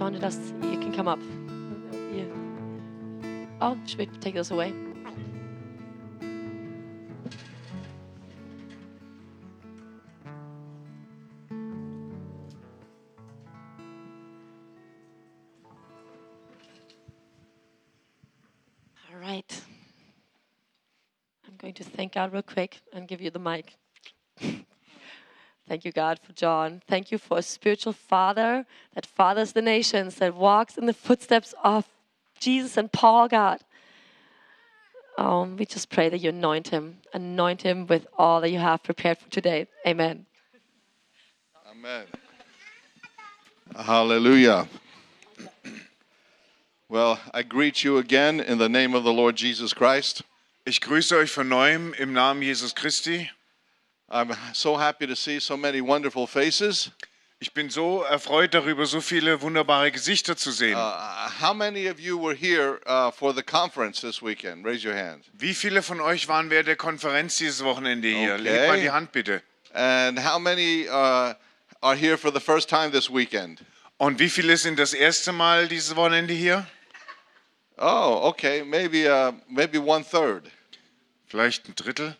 You, just, you can come up. Yeah. Oh, should we take those away? All right. I'm going to thank God real quick and give you the mic. Thank you, God, for John. Thank you for a spiritual father that fathers the nations, that walks in the footsteps of Jesus and Paul, God. Oh, we just pray that you anoint him, anoint him with all that you have prepared for today. Amen. Amen. Hallelujah. Well, I greet you again in the name of the Lord Jesus Christ. Ich grüße euch von neuem im Namen Jesus Christi. I'm so happy to see so many wonderful faces. Ich bin so erfreut darüber, so viele wunderbare Gesichter zu sehen. Uh, how many of you were here uh, for the conference this weekend? Raise your hand. Wie viele von euch waren während der Konferenz dieses Wochenende hier? Okay. Legt mal die Hand bitte. And how many uh, are here for the first time this weekend? Und wie viele sind das erste Mal dieses Wochenende hier? Oh, okay, maybe uh, maybe one third. Vielleicht ein Drittel.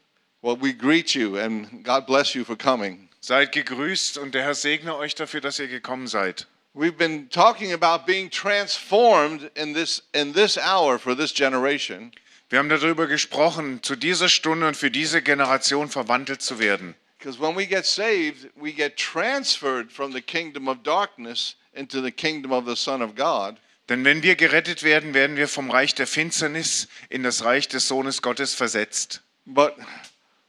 Well, we greet you and God bless you for coming. Seid gegrüßt und der Herr segne euch dafür, dass ihr gekommen seid. We've been talking about being transformed in this in this hour for this generation. Wir haben darüber gesprochen, zu dieser Stunde und für diese Generation verwandelt zu werden. Because when we get saved, we get transferred from the kingdom of darkness into the kingdom of the Son of God. Denn wenn wir gerettet werden, werden wir vom Reich der Finsternis in das Reich des Sohnes Gottes versetzt. But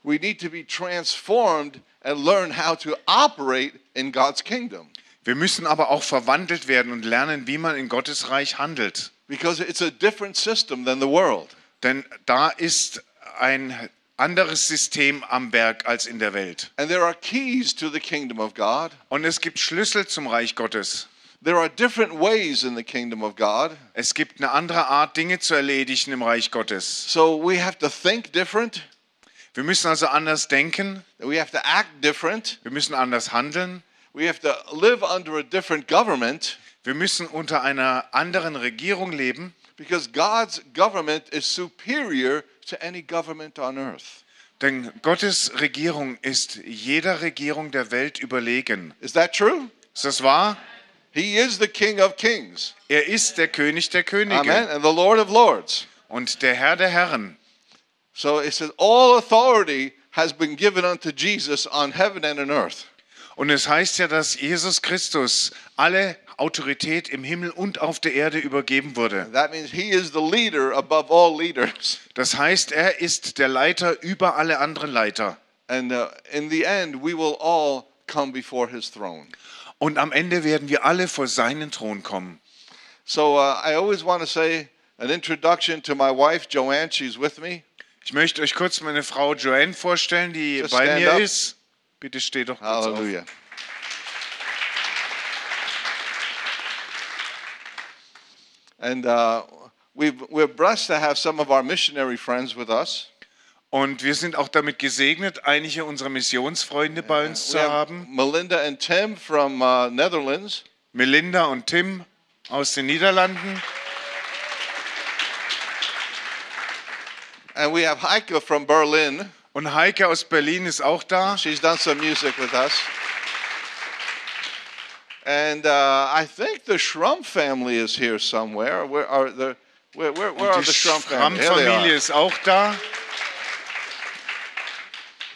we need to be transformed and learn how to operate in God's kingdom. Wir müssen aber auch verwandelt werden und lernen, wie man in Gottes Reich handelt. Because it's a different system than the world. Denn da ist ein anderes System am Werk als in der Welt. And there are keys to the kingdom of God. Und es gibt Schlüssel zum Reich Gottes. There are different ways in the kingdom of God. Es gibt eine andere Art, Dinge zu erledigen im Reich Gottes. So we have to think different. Wir müssen also anders denken. We have to act different. Wir müssen anders handeln. We have to live under a different government Wir müssen unter einer anderen Regierung leben, because God's government is superior to any government on earth. denn Gottes Regierung ist jeder Regierung der Welt überlegen. Is that true? Ist das wahr? He is the King of Kings. Er ist der König der Könige Amen. And the Lord of Lords. und der Herr der Herren. So it says, All authority has been given unto Jesus on heaven and on earth. Und es heißt ja, dass Jesus Christus alle Autorität im Himmel und auf der Erde übergeben wurde. That means he is the leader above all leaders. Das heißt, er ist der Leiter über alle anderen Leiter. And uh, in the end, we will all come before his throne. Und am Ende werden wir alle vor seinen Thron kommen. So uh, I always want to say an introduction to my wife, Joanne. She's with me. Ich möchte euch kurz meine Frau Joanne vorstellen, die Just bei mir up. ist. Bitte steh doch kurz auf. Hallelujah. And uh, we've, we're blessed to have some of our missionary friends with us. Und wir sind auch damit gesegnet, einige unserer Missionsfreunde bei uns We zu haben. Melinda and Tim from uh, Netherlands. Melinda und Tim aus den Niederlanden. And we have Heike from Berlin. Und Heike aus Berlin ist auch da. She's done some music with us. And uh, I think the Schrum family is here somewhere. Where are the where, where, where are the Schrum family? Here they Schramm-Familie ist auch da.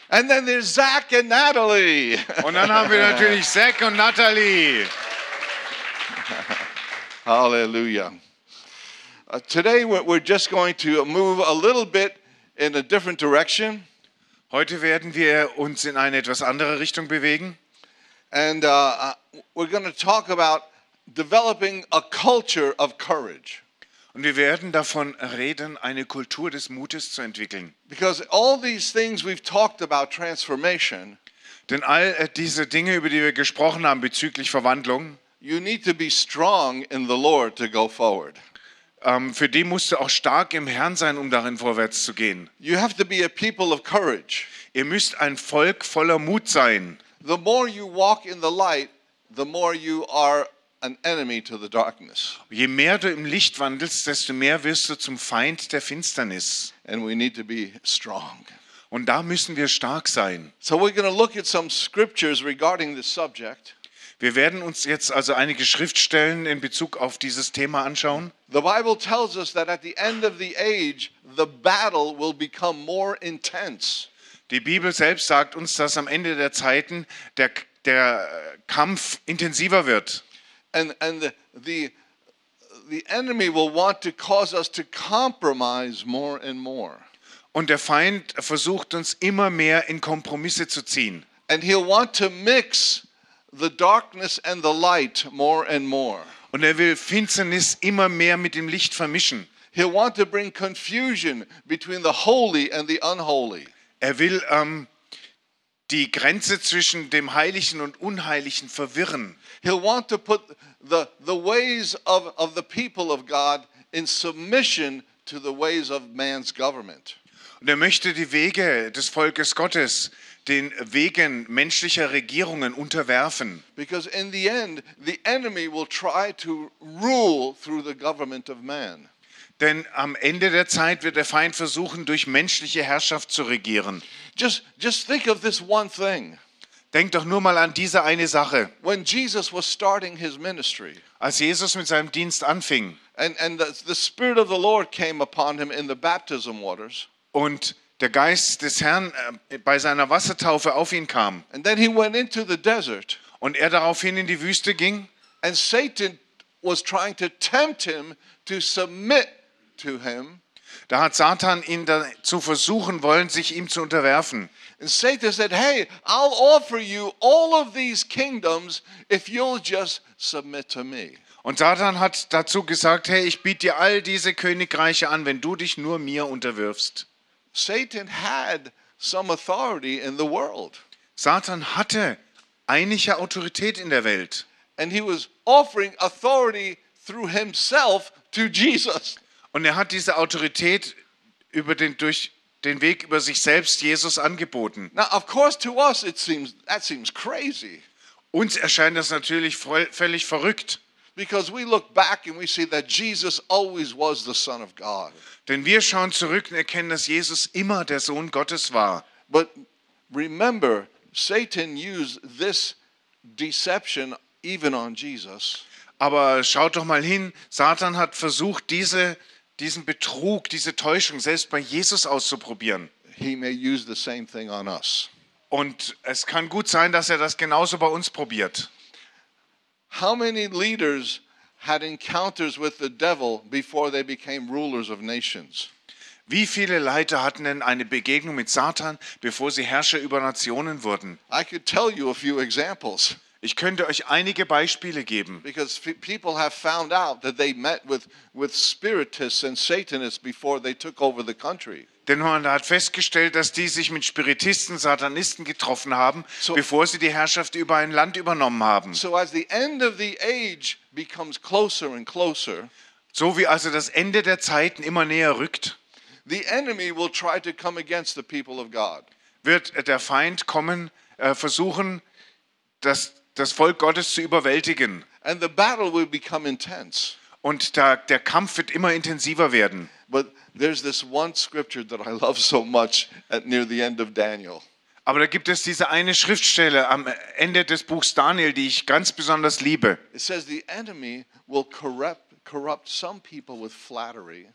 And then there's Zach and Natalie. Und dann haben wir natürlich Zack und Natalie. Hallelujah. Uh, today we're, just going to move a little bit in a different direction. Heute werden wir uns in eine etwas andere Richtung bewegen. And uh, uh, we're going to talk about developing a culture of courage. Und wir werden davon reden, eine Kultur des Mutes zu entwickeln. Because all these things we've talked about transformation, Denn all äh, diese Dinge, über die wir gesprochen haben bezüglich Verwandlung, you need to be strong in the Lord to go forward. Ähm, für die musst du auch stark im Herrn sein, um darin vorwärts zu gehen. You have to be a people of courage. Ihr müsst ein Volk voller Mut sein. The more you walk in the light, the more you are an enemy to the darkness. Je mehr du im Licht wandelst, desto mehr wirst du zum Feind der Finsternis. And we need to be strong. Und da müssen wir stark sein. So we're going to look at some scriptures regarding this subject. Wir werden uns jetzt also einige Schriftstellen in Bezug auf dieses Thema anschauen. The Bible tells us that at the end of the age, the battle will become more intense. Die Bibel selbst sagt uns, dass am Ende der Zeiten der, der Kampf intensiver wird. And, and the, the, the enemy will want to cause us to compromise more and more. Und der Feind versucht uns immer mehr in Kompromisse zu ziehen. And he'll want to mix the darkness and the light more and more. Und er will Finsternis immer mehr mit dem Licht vermischen. He'll want to bring confusion between the holy and the unholy. Er will ähm, die Grenze zwischen dem Heiligen und Unheiligen verwirren. He'll want to put the, the ways of, of the people of God in submission to the ways of man's government. Und er möchte die Wege des Volkes Gottes den Wegen menschlicher Regierungen unterwerfen. Because in the end, the enemy will try to rule through the government of man. Denn am Ende der Zeit wird der Feind versuchen, durch menschliche Herrschaft zu regieren. Just, just think of this one thing. Denk doch nur mal an diese eine Sache. When Jesus was starting his ministry, Als Jesus mit seinem Dienst anfing and, and the, the Spirit of the Lord came upon him in the baptism waters, und der Geist des Herrn äh, bei seiner Wassertaufe auf ihn kam and then he went into the desert, und er daraufhin in die Wüste ging and Satan was trying to tempt him to submit to him. Da hat Satan ihn dazu versuchen wollen, sich ihm zu unterwerfen. And Satan said, Hey, I'll offer you all of these kingdoms if you'll just submit to me. Und Satan hat dazu gesagt, hey, ich biete dir all diese Königreiche an, wenn du dich nur mir unterwirfst. Satan had some authority in the world, Satan hatte einige Autorität in der Welt. and he was offering authority through himself to Jesus. Und er hat diese Autorität über den, durch den Weg über sich selbst Jesus angeboten. Now, of course, to us it seems that seems crazy Uns erscheint das natürlich völlig verrückt. Because we look back and we see that Jesus always was the Son of God. Denn wir schauen zurück und erkennen, dass Jesus immer der Sohn Gottes war. But remember, Satan used this deception even on Jesus. Aber schaut doch mal hin, Satan hat versucht, diese, diesen Betrug, diese Täuschung selbst bei Jesus auszuprobieren. He may use the same thing on us. Und es kann gut sein, dass er das genauso bei uns probiert. How many leaders had encounters with the devil before they became rulers of nations? Wie viele Leiter hatten denn eine Begegnung mit Satan, bevor sie Herrscher über Nationen wurden? I could tell you a few examples Ich könnte euch einige Beispiele geben. because people have found out that they met with, with spiritists and Satanists before they took over the country. Denn man hat festgestellt, dass die sich mit Spiritisten, Satanisten getroffen haben, So- bevor sie die Herrschaft über ein Land übernommen haben. So as the end of the age becomes closer and closer, So wie also das Ende der Zeiten immer näher rückt, the enemy will try to come against the people of God. wird der Feind kommen, äh, versuchen, das, das Volk Gottes zu überwältigen. And the battle will become intense. Und der, der Kampf wird immer intensiver werden. But there's this one scripture that I love so much at near the end of Daniel. Aber da gibt es diese eine Schriftstelle am Ende des Buchs Daniel, die ich ganz besonders liebe. It says the enemy will corrupt corrupt some people with flattery,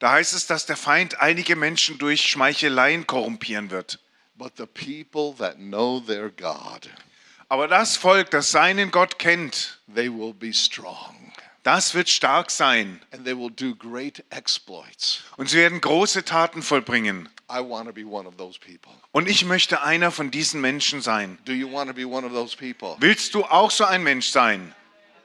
Da heißt es, dass der Feind einige Menschen durch Schmeicheleien korrumpieren wird. but the people that know their God, Aber das Volk, das seinen Gott kennt, they will be strong das wird stark sein. and they will do great exploits. Und sie werden große Taten vollbringen. I want to be one of those people. Und ich möchte einer von diesen Menschen sein. Do you want to be one of those people? Willst du auch so ein Mensch sein?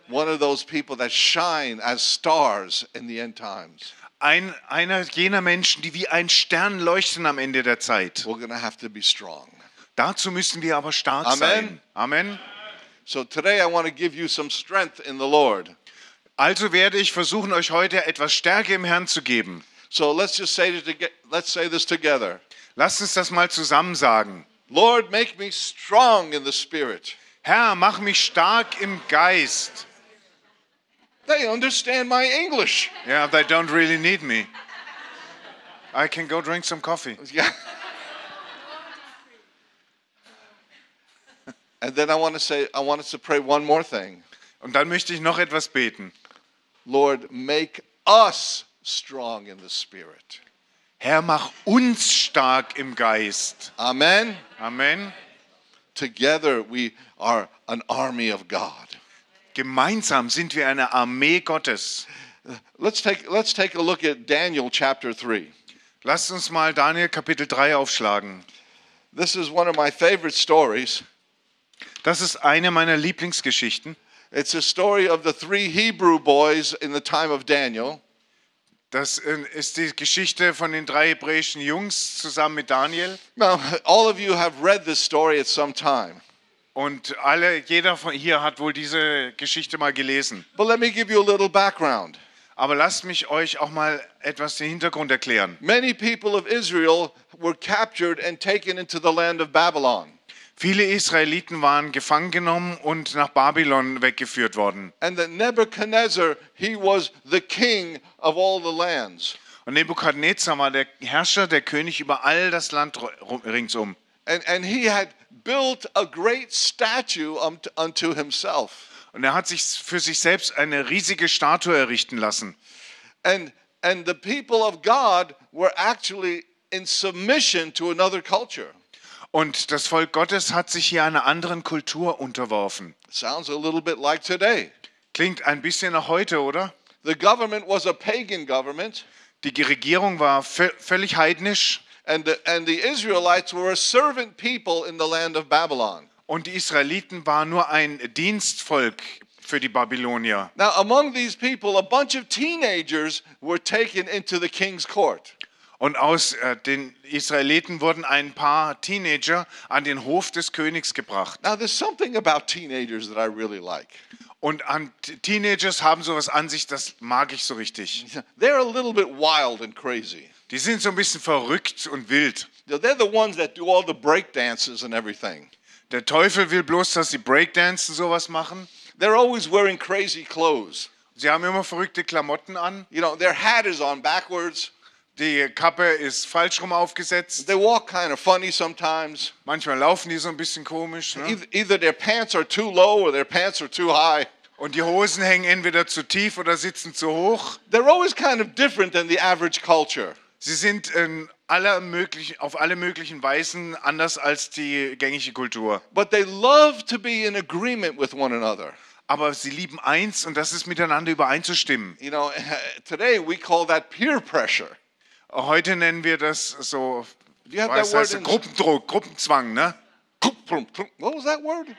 One of those people that shine as stars in the end times. Ein, einer jener Menschen, die wie ein Stern leuchten am Ende der Zeit. We're going to have to be strong. Dazu müssen wir aber stark Amen. sein. Amen. So today I want to give you some strength in the Lord. Also werde ich versuchen, euch heute etwas Stärke im Herrn zu geben. So let's just say let's say this together. Lasst uns das mal zusammen sagen. Lord, make me strong in the spirit. Herr, mach mich stark im Geist. They understand my English. Yeah, they don't really need me. I can go drink some coffee. Yeah. and then I want to say, I want us to pray one more thing. Und dann möchte ich noch etwas beten. Lord, make us strong in the Spirit. Herr, mach uns stark im Geist. Amen. Amen. Together we are an army of God. Gemeinsam sind wir eine Armee Gottes. Let's take, let's take a look at Daniel chapter 3. Lasst uns mal Daniel Kapitel 3 aufschlagen. This is one of my favorite stories. Das ist eine meiner Lieblingsgeschichten. It's a story of the three Hebrew boys in the time of Daniel. Das äh, ist die Geschichte von den drei hebräischen Jungs zusammen mit Daniel. Now, all of you have read this story at some time. Und alle, jeder von hier hat wohl diese Geschichte mal gelesen. But let me give you a little background. Aber lasst mich euch auch mal etwas den Hintergrund erklären. Many people of Israel were captured and taken into the land of Babylon. Viele Israeliten waren gefangen genommen und nach Babylon weggeführt worden. And that Nebuchadnezzar, he was the king of all the lands. Und Nebukadnezar war der Herrscher, der König über all das Land ringsum. And, and he had built a great statue unto, unto himself. Und er hat sich für sich selbst eine riesige Statue errichten lassen. And, and the people of God were actually in submission to another culture. Und das Volk Gottes hat sich hier einer anderen Kultur unterworfen. Sounds a little bit like today. Klingt ein bisschen nach heute, oder? The government was a pagan government, Die Regierung war vö- völlig heidnisch and the, and the Israelites were a servant people in the land of Babylon. und die Israeliten waren nur ein Dienstvolk für die Babylonier. Now, among these people, a bunch of teenagers were taken into the king's court. Und aus äh, den Israeliten wurden ein paar Teenager an den Hof des Königs gebracht. Now, there's something about teenagers that I really like. Und an Teenagers haben sowas an sich, das mag ich so richtig. They're a little bit wild and crazy. Die sind so ein bisschen verrückt und wild. They're the ones that do all the break dances and everything. Der Teufel will bloß, dass sie Breakdancen sowas machen. They're always wearing crazy clothes. Sie haben immer verrückte Klamotten an. You know, their hat is on backwards. Die Kappe ist falsch rum aufgesetzt. They walk kind of funny sometimes. Manchmal laufen die so ein bisschen komisch. Ne? Either, either their pants are too low or their pants are too high. Und die Hosen hängen entweder zu tief oder sitzen zu hoch. They're always kind of different than the average culture. Sie sind in aller möglichen, auf alle möglichen Weisen anders als die gängige Kultur. But they love to be in agreement with one another. Aber sie lieben eins und das ist miteinander übereinzustimmen. You know, today we call that peer pressure. Heute nennen wir das so you have was that word in- Gruppendruck, Gruppenzwang. Ne? What was that word?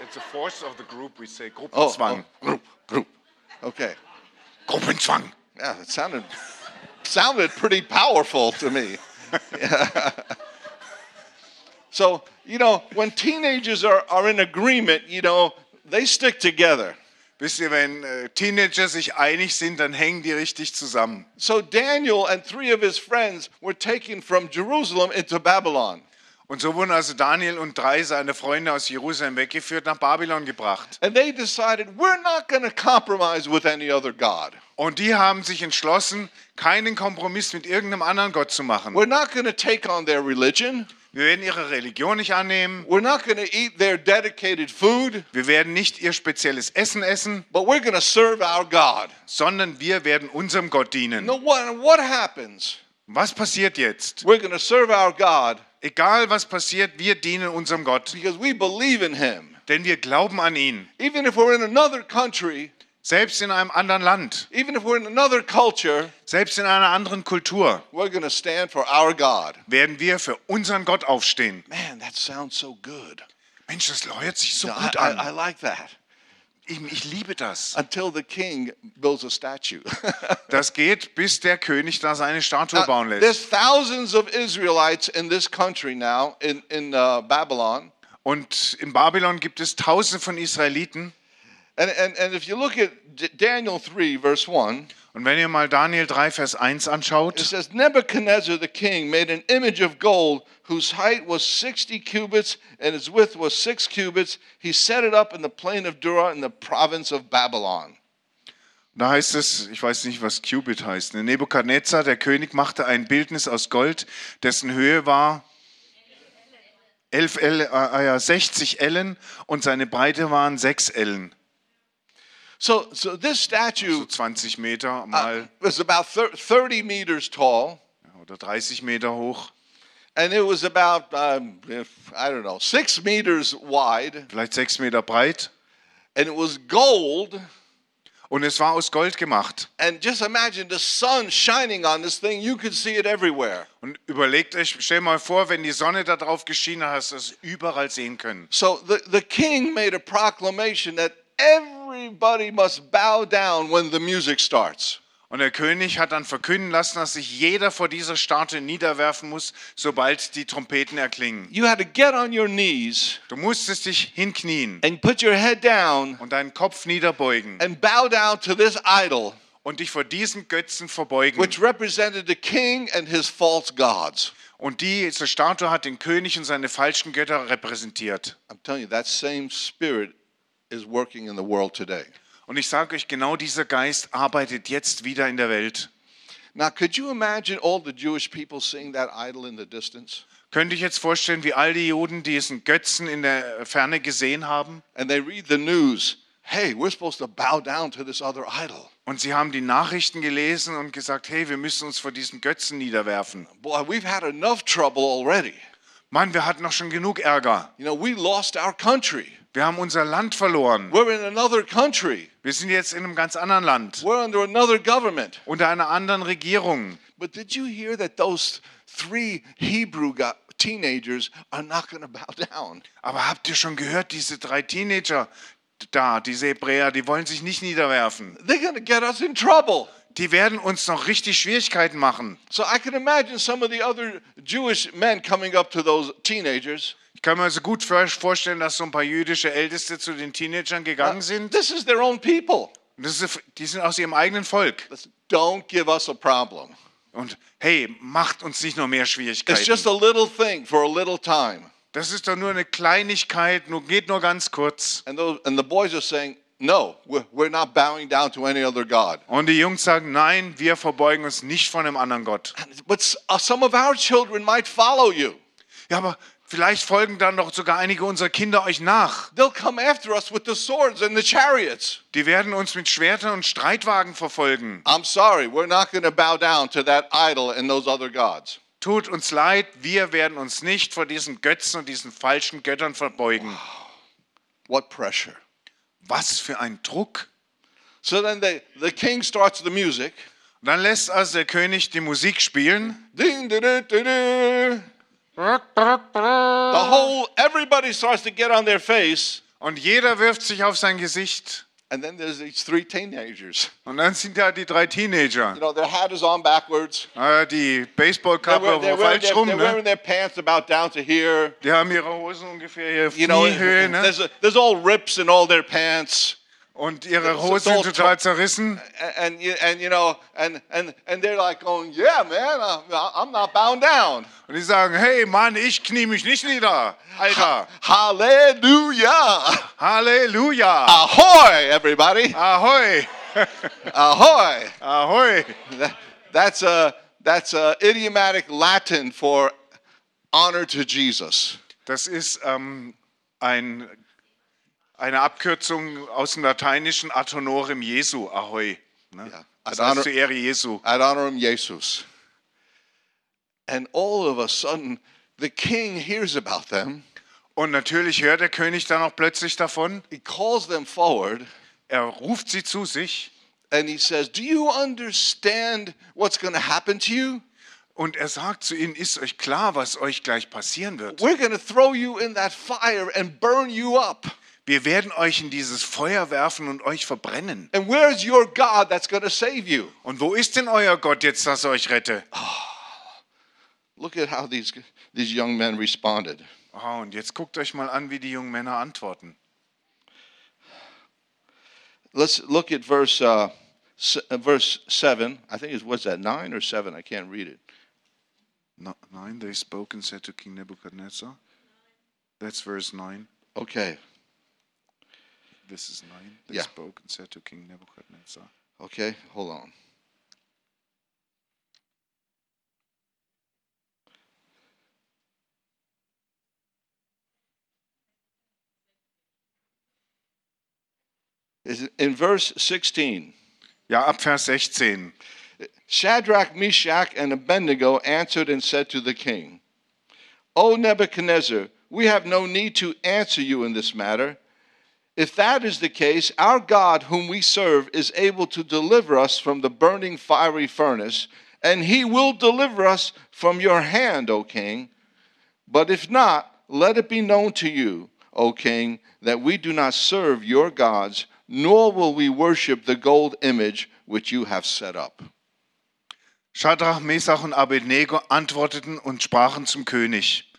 It's a force of the group, we say Oh, oh. Gruppenzwang. oh, group, group. Okay. Gruppenzwang. Yeah, it sounded sounded pretty powerful to me. so, you know, when teenagers are, are in agreement, you know, they stick together. Wisst ihr, wenn äh, Teenager sich einig sind, dann hängen die richtig zusammen. So Daniel and three of his friends were taken from Jerusalem into Babylon. Und so wurden also Daniel und drei seine Freunde aus Jerusalem weggeführt, nach Babylon gebracht. And they decided, we're not going to compromise with any other God. Und die haben sich entschlossen, keinen Kompromiss mit irgendeinem anderen Gott zu machen. We're not going to take on their religion. Wir werden ihre Religion nicht annehmen. We're not going to eat their dedicated food, Wir werden nicht ihr spezielles Essen essen, but we're going to serve our God. sondern wir werden unserem Gott dienen. No, what, what happens? Was passiert jetzt? We're going to serve our God Egal was passiert, wir dienen unserem Gott, because we believe in Him. denn wir glauben an ihn. Even if we're in another country, Selbst in einem anderen Land, even if we're in another culture, selbst in einer anderen Kultur, we're going to stand for our God. werden wir für unseren Gott aufstehen. Man, that sounds so good. Mensch, das hört sich so I, gut I, I an. like that. Ich, ich liebe das. Until the king builds a statue. Das geht, bis der König da seine Statue bauen there's lässt. thousands of Israelites in this country now, in, in uh, Babylon. Und in Babylon gibt es Tausende von Israeliten. And, and, and if you look at Daniel 3, verse 1, Und wenn ihr mal Daniel 3, Vers 1 it anschaut, says Nebuchadnezzar the king made an image of gold whose height was 60 cubits and its width was 6 cubits. He set it up in the plain of Dura in the province of Babylon. Da heißt es, ich weiß nicht, was Cubit heißt. ne? Nebukadnezar, der König, machte ein Bildnis aus Gold, dessen Höhe war 11 Ellen, äh, ja, 60 Ellen und seine Breite waren 6 Ellen. So, so this statue 20 Meter uh, mal was about thir- 30 meters tall, oder 30 Meter hoch, and it was about, um, I don't know, six meters wide, vielleicht 6 Meter breit. and it was gold. Und es war aus Gold gemacht. And just imagine the sun shining on this thing, you could see it everywhere. Und überlegt euch, stell mal vor, wenn die Sonne da drauf geschienen hat, hast du es überall sehen können. So the, the king made a proclamation that everybody must bow down when the music starts. Und der König hat dann verkünden lassen, dass sich jeder vor dieser Statue niederwerfen muss, sobald die Trompeten erklingen. You had to get on your knees Du musstest dich hinknien and put your head down und deinen Kopf niederbeugen and bow down to this idol, und dich vor diesen Götzen verbeugen. which represented the king and his false gods. Und diese Statue hat den König und seine falschen Götter repräsentiert. I'm telling you, that same spirit is working in the world today. Und ich sage euch, genau dieser Geist arbeitet jetzt wieder in der Welt. Now, could you imagine all the Jewish people seeing that idol in the distance? Könnt ihr euch jetzt vorstellen, wie all die Juden diesen Götzen in der Ferne gesehen haben? And they read the news hey, we're supposed to bow down to this other idol. Und sie haben die Nachrichten gelesen und gesagt, hey, wir müssen uns vor diesen Götzen niederwerfen. Boy, we've had enough trouble already. Mann, wir hatten noch schon genug Ärger. You know, we lost our country. Wir haben unser Land verloren. We're in another country. Wir sind jetzt in einem ganz anderen Land, We're under another government. unter einer anderen Regierung. But did you hear that those three Hebrew teenagers are not going to bow down? Aber habt ihr schon gehört, diese drei Teenager da, diese Hebräer, die wollen sich nicht niederwerfen. They're going to get us in trouble. Die werden uns noch richtig Schwierigkeiten machen. So I can imagine some of the other Jewish men coming up to those teenagers. Kann mir also gut vor- vorstellen, dass so ein paar jüdische Älteste zu den Teenagern gegangen sind. This is their own people. Ist, die sind aus ihrem eigenen Volk. Don't give us a problem. Und hey, macht uns nicht noch mehr It's Schwierigkeiten. just a little thing for a little time. Das ist doch nur eine Kleinigkeit, nur, geht nur ganz kurz. And, those, and the boys are saying, No, we're, we're not bowing down to any other God. Und die Jungs sagen, nein, wir verbeugen uns nicht von einem anderen Gott. But uh, some of our children might follow you. Ja, aber vielleicht folgen dann doch sogar einige unserer Kinder euch nach. They'll come after us with the swords and the chariots. Die werden uns mit Schwertern und Streitwagen verfolgen. I'm sorry, we're not going to bow down to that idol and those other gods. Tut uns leid, wir werden uns nicht vor diesen Götzen und diesen falschen Göttern verbeugen. What pressure. Was für ein Druck. So then they, the king starts the music. Dann lässt also der König die Musik spielen. Ding, da, da. The whole, everybody starts to get on their face. Und jeder wirft sich auf sein Gesicht. And then there's these three teenagers. Und dann sind da die drei Teenager. You know, their hat is on backwards. Äh, die Baseballkappe war falsch their, rum. they're wearing their pants about down to here. Die haben ihre Hosen ungefähr hier auf You know, Kniehöhe. Ne? there's, a, there's all rips in all their pants. Und ihre Hosen sind total zerrissen. And, and, you- know, and, and, and they're like going, yeah, man, I'm not bound down. Und die sagen, hey Mann, ich knie mich nicht nieder. Alter, Hallelujah. Halleluja. Ahoy, everybody. Ahoy. Ahoi. That- That's a, that's a idiomatic Latin for honor to Jesus. Das ist ähm, ein, eine Abkürzung aus dem Lateinischen ad honorem Jesu. Ahoi. Ne? Ja. Das Ad honor- heißt zur Ehre Jesu. ad honorem Jesus. And all of a sudden, the king hears about them. Und natürlich hört der König dann auch plötzlich davon. He calls them forward Er ruft sie zu sich and he says, Do you understand what's going to happen to you? und er sagt zu ihnen, ist euch klar, was euch gleich passieren wird? We're going to throw you in that fire and burn you up. Wir werden euch in dieses Feuer werfen und euch verbrennen. And where's your God that's going to save you? Und wo ist denn euer Gott jetzt, dass er euch rette? Look at how these, these young men responded. Ah, und jetzt guckt euch mal an, wie die jungen Männer antworten. Let's look at verse, uh, uh, verse 7. I think it's, what's that, 9 or 7? I can't read it. No, nine, they spoke and said to King Nebuchadnezzar. That's verse 9. Okay. This is 9. They Yeah. spoke and said to King Nebuchadnezzar. Okay, hold on. In verse 16, Ja, ab Vers 16. Shadrach, Meshach, and Abednego answered and said to the king, O Nebuchadnezzar, we have no need to answer you in this matter. If that is the case, our God, whom we serve, is able to deliver us from the burning fiery furnace, and he will deliver us from your hand, O king. But if not, let it be known to you, O king, that we do not serve your gods, nor will we worship the gold image which you have set up. Schadrach, Mesach und Abednego antworteten und sprachen zum König.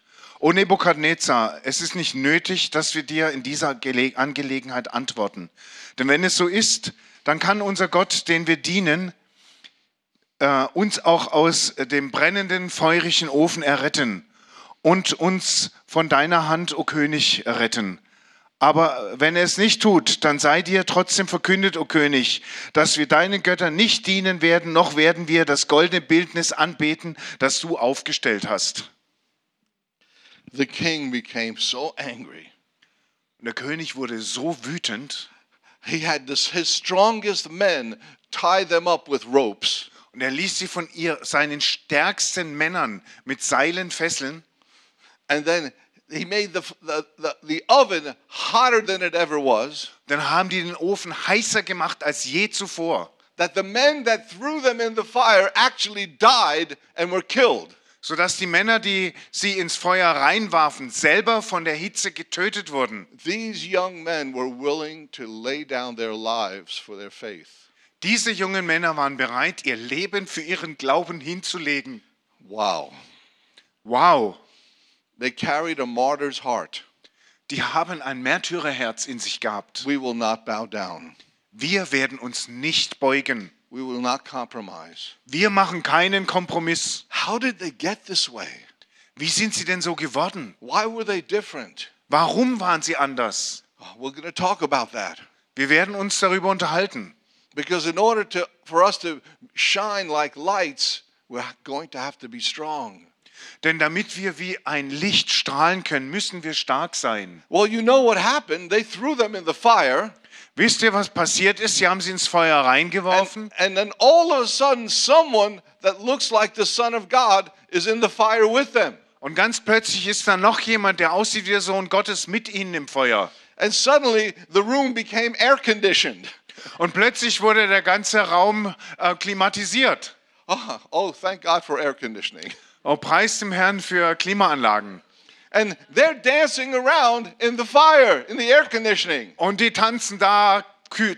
O Nebukadnezar, es ist nicht nötig, dass wir dir in dieser Gele Angelegenheit antworten. Denn wenn es so ist, dann kann unser Gott, den wir dienen, äh, uns auch aus dem brennenden, feurigen Ofen erretten und uns von deiner Hand, o König, retten. Aber wenn er es nicht tut, dann sei dir trotzdem verkündet, o König, dass wir deinen Göttern nicht dienen werden, noch werden wir das goldene Bildnis anbeten, das du aufgestellt hast. The king became so angry. Der König wurde so wütend He had this, his strongest men tie them up with ropes. und er ließ sie von ihr, seinen stärksten Männern mit Seilen fesseln And then he made the, the, the, the oven hotter than it ever was. Dann haben die den Ofen heißer gemacht als je zuvor, That the men that threw them in the fire actually died and were killed. Sodass die Männer, die sie ins Feuer reinwarfen, selber von der Hitze getötet wurden. These young men were willing to lay down their lives for their faith. Diese jungen Männer waren bereit, ihr Leben für ihren Glauben hinzulegen. Wow. Wow, They carried a martyr's heart. die haben ein Märtyrerherz in sich gehabt. We will not bow down. Wir werden uns nicht beugen. We will not compromise. Wir machen keinen Kompromiss. How did they get this way? Wie sind sie denn so geworden? Why were they different? Warum waren sie anders? Oh, We're going to talk about that. Wir werden uns darüber unterhalten. Because in order to, for us to shine like lights, we're going to have to be strong. Denn damit wir wie ein Licht strahlen können, müssen wir stark sein. Well, you know what happened. They threw them in the fire, Wisst ihr, was passiert ist? Sie haben sie ins Feuer reingeworfen and, and then all of a sudden, someone that looks like the Son of God is in the fire with them. und ganz plötzlich ist da noch jemand, der aussieht wie der Sohn Gottes mit ihnen im Feuer. And suddenly, the room became air conditioned. Und plötzlich wurde der ganze Raum äh, klimatisiert. Oh, oh, thank God for air conditioning. Oh, preis dem Herrn für Klimaanlagen. And they're dancing around in the fire, in the air conditioning. Und die tanzen da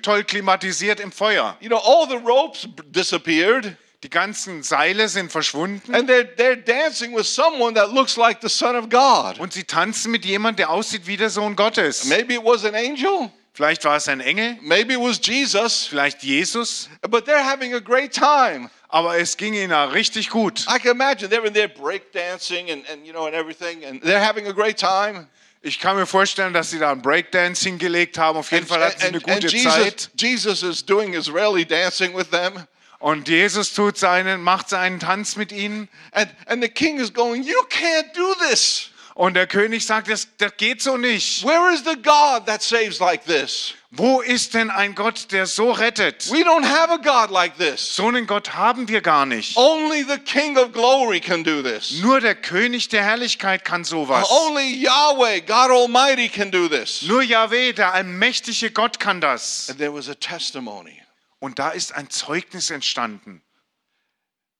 toll klimatisiert im Feuer. You know, all the ropes disappeared, Die ganzen Seile sind verschwunden. and they're, they're dancing with someone that looks like the Son of God. Und sie tanzen mit jemandem, der aussieht wie der Sohn Gottes. Maybe it was an angel, Vielleicht war es ein Engel, maybe it was Jesus, vielleicht Jesus. but they're having a great time. Aber es ging ihnen richtig gut. I can imagine they're in there breakdancing and, and, you know, and everything, and they're having a great time. Ich kann mir vorstellen, dass sie da einen Breakdance hingelegt haben. Auf jeden And, Fall hatten sie eine gute Jesus, Zeit. Jesus is doing Israeli dancing with them. Und Jesus tut seinen, macht seinen Tanz mit ihnen. And, and the king is going, You can't do this. Und der König sagt, das, das geht so nicht. Where is the God that saves like this? Wo ist denn ein Gott, der so rettet? We don't have a God like this. So einen Gott haben wir gar nicht. Only the King of glory can do this. Nur der König der Herrlichkeit kann sowas. Only Yahweh, God Almighty, can do this. Nur Yahweh, der allmächtige Gott, kann das. And there was a testimony. Und da ist ein Zeugnis entstanden.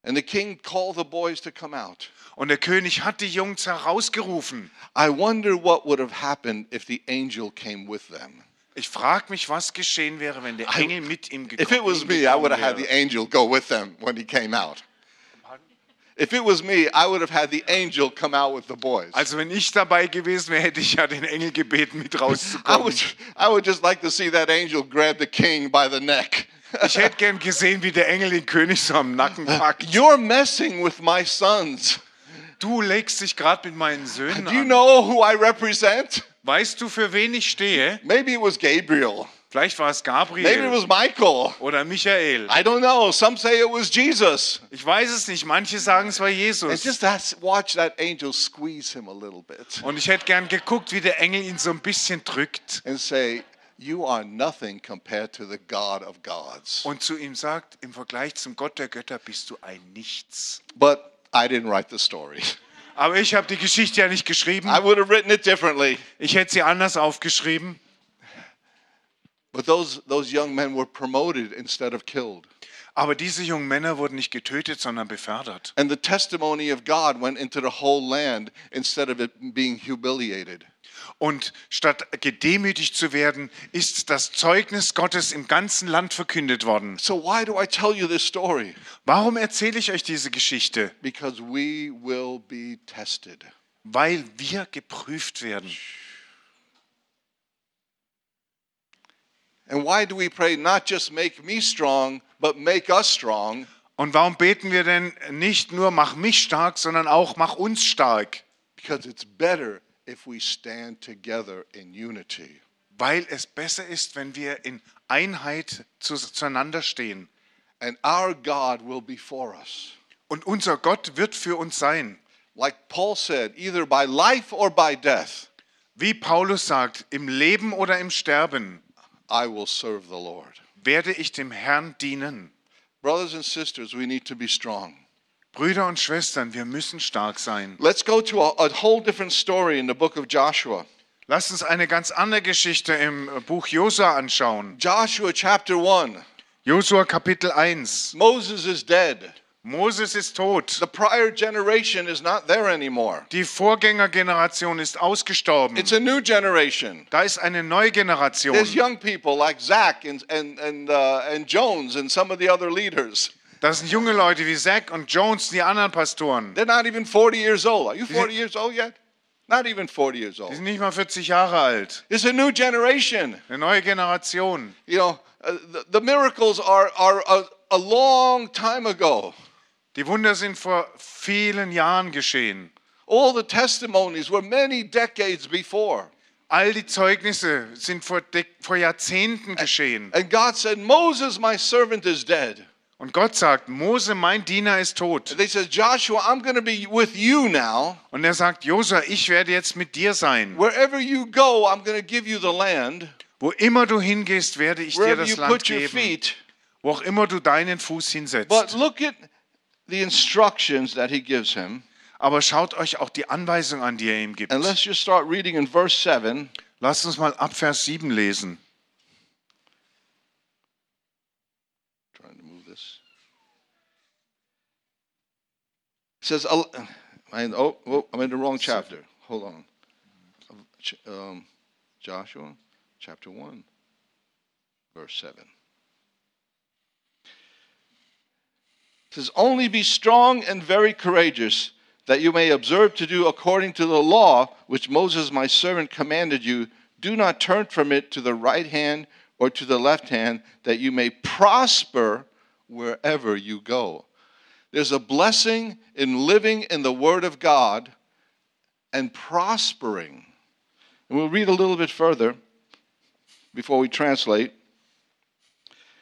And the king called the boys to come out. Und der König hat die Jungs herausgerufen. I wonder what would have happened if the angel came with them. Ich frage mich, was geschehen wäre, wenn der Engel mit ihm If it was gekommen me, I would have had the angel go with them when he came out. If it was me, I would have had the angel come out with the boys. Also wenn ich dabei gewesen wäre, hätte ich ja den Engel gebeten, mit I rauszukommen. would, I would just like to see that angel grab the king by the neck. Ich hätte gern gesehen, wie der Engel den König so am Nacken packt. You're messing with my sons. Du legst dich gerade mit meinen Söhnen Do you an. know who I represent? Weißt du, für wen ich stehe? Maybe it was Gabriel. Vielleicht war es Maybe it Gabriel was Michael. oder Michael. I don't know. Some say it was Jesus. Ich weiß es nicht. Manche sagen, es war And Jesus. just that's, watch that angel squeeze him a little bit Und ich hätte gern geguckt, wie der Engel ihn so ein bisschen drückt and say, You are nothing compared to the God of gods. und zu ihm sagt, im Vergleich zum Gott der Götter bist du ein Nichts. But I didn't write the story. Aber ich habe die Geschichte ja nicht geschrieben. I would have written it differently. Ich hätte sie anders aufgeschrieben. But those, those young men were promoted instead of killed. Aber diese jungen Männer wurden nicht getötet, sondern befördert. And the testimony of God went into the whole land instead of it being humiliated. Und statt gedemütigt zu werden, ist das Zeugnis Gottes im ganzen Land verkündet worden. So, why do I tell you this story? Warum erzähle ich euch diese Geschichte? Because we will be tested. Weil wir geprüft werden. And why do we pray, not just make me strong, but make us strong? Und warum beten wir denn nicht nur, mach mich stark, sondern auch, mach uns stark? Because it's better if we stand together in unity. Weil es besser ist, wenn wir in Einheit zu, zueinander stehen. And our God will be for us. Und unser Gott wird für uns sein. Like Paul said, either by life or by death, Wie Paulus sagt, im Leben oder im Sterben I will serve the Lord. werde ich dem Herrn dienen. Brothers and sisters, we need to be strong. Brüder und Schwestern, wir müssen stark sein. Let's go to a, a whole different story in the book of Joshua. Lasst uns eine ganz andere Geschichte im Buch Josua anschauen. Joshua chapter 1. Josua Kapitel 1. Moses is dead. Moses ist tot. The prior generation is not there anymore. Die Vorgängergeneration ist ausgestorben. It's a new generation. Da ist eine neue Generation. There's young people like Zach and, and, and, uh, and Jones and some of the other leaders. Das sind junge Leute wie Zach und Jones, die anderen Pastoren. They're not even 40 years old. Are you 40 years old yet? Not even 40 years Die old. sind nicht mal 40 Jahre alt. It's a new generation. Eine neue Generation. You know, uh, the, the miracles are, are a, a long time ago. Die Wunder sind vor vielen Jahren geschehen. All the testimonies were many decades before. All die Zeugnisse sind vor, vor Jahrzehnten geschehen. And God said, Moses, my servant, is dead. Und Gott sagt, Mose, mein Diener, ist tot. They said, Joshua, I'm going to be with you now. Und er sagt, Josua, ich werde jetzt mit dir sein. Wherever you go, I'm going to give you the land. Wo immer du hingehst, werde ich dir Wherever das you Land put your geben. feet. Wo auch immer du deinen Fuß But hinsetzt. look at the instructions that he gives him. Aber schaut euch auch die Anweisung an, die er ihm gibt. And let's just start reading in verse 7. Lasst uns mal ab Vers 7 lesen. This. It says, oh, oh, I'm in the wrong chapter. Hold on. Um, Joshua chapter 1, verse 7. It says, Only be strong and very courageous, that you may observe to do according to the law which Moses my servant commanded you. Do not turn from it to the right hand or to the left hand, that you may prosper wherever you go. There's a blessing in living in the Word of God and prospering. And we'll read a little bit further before we translate. It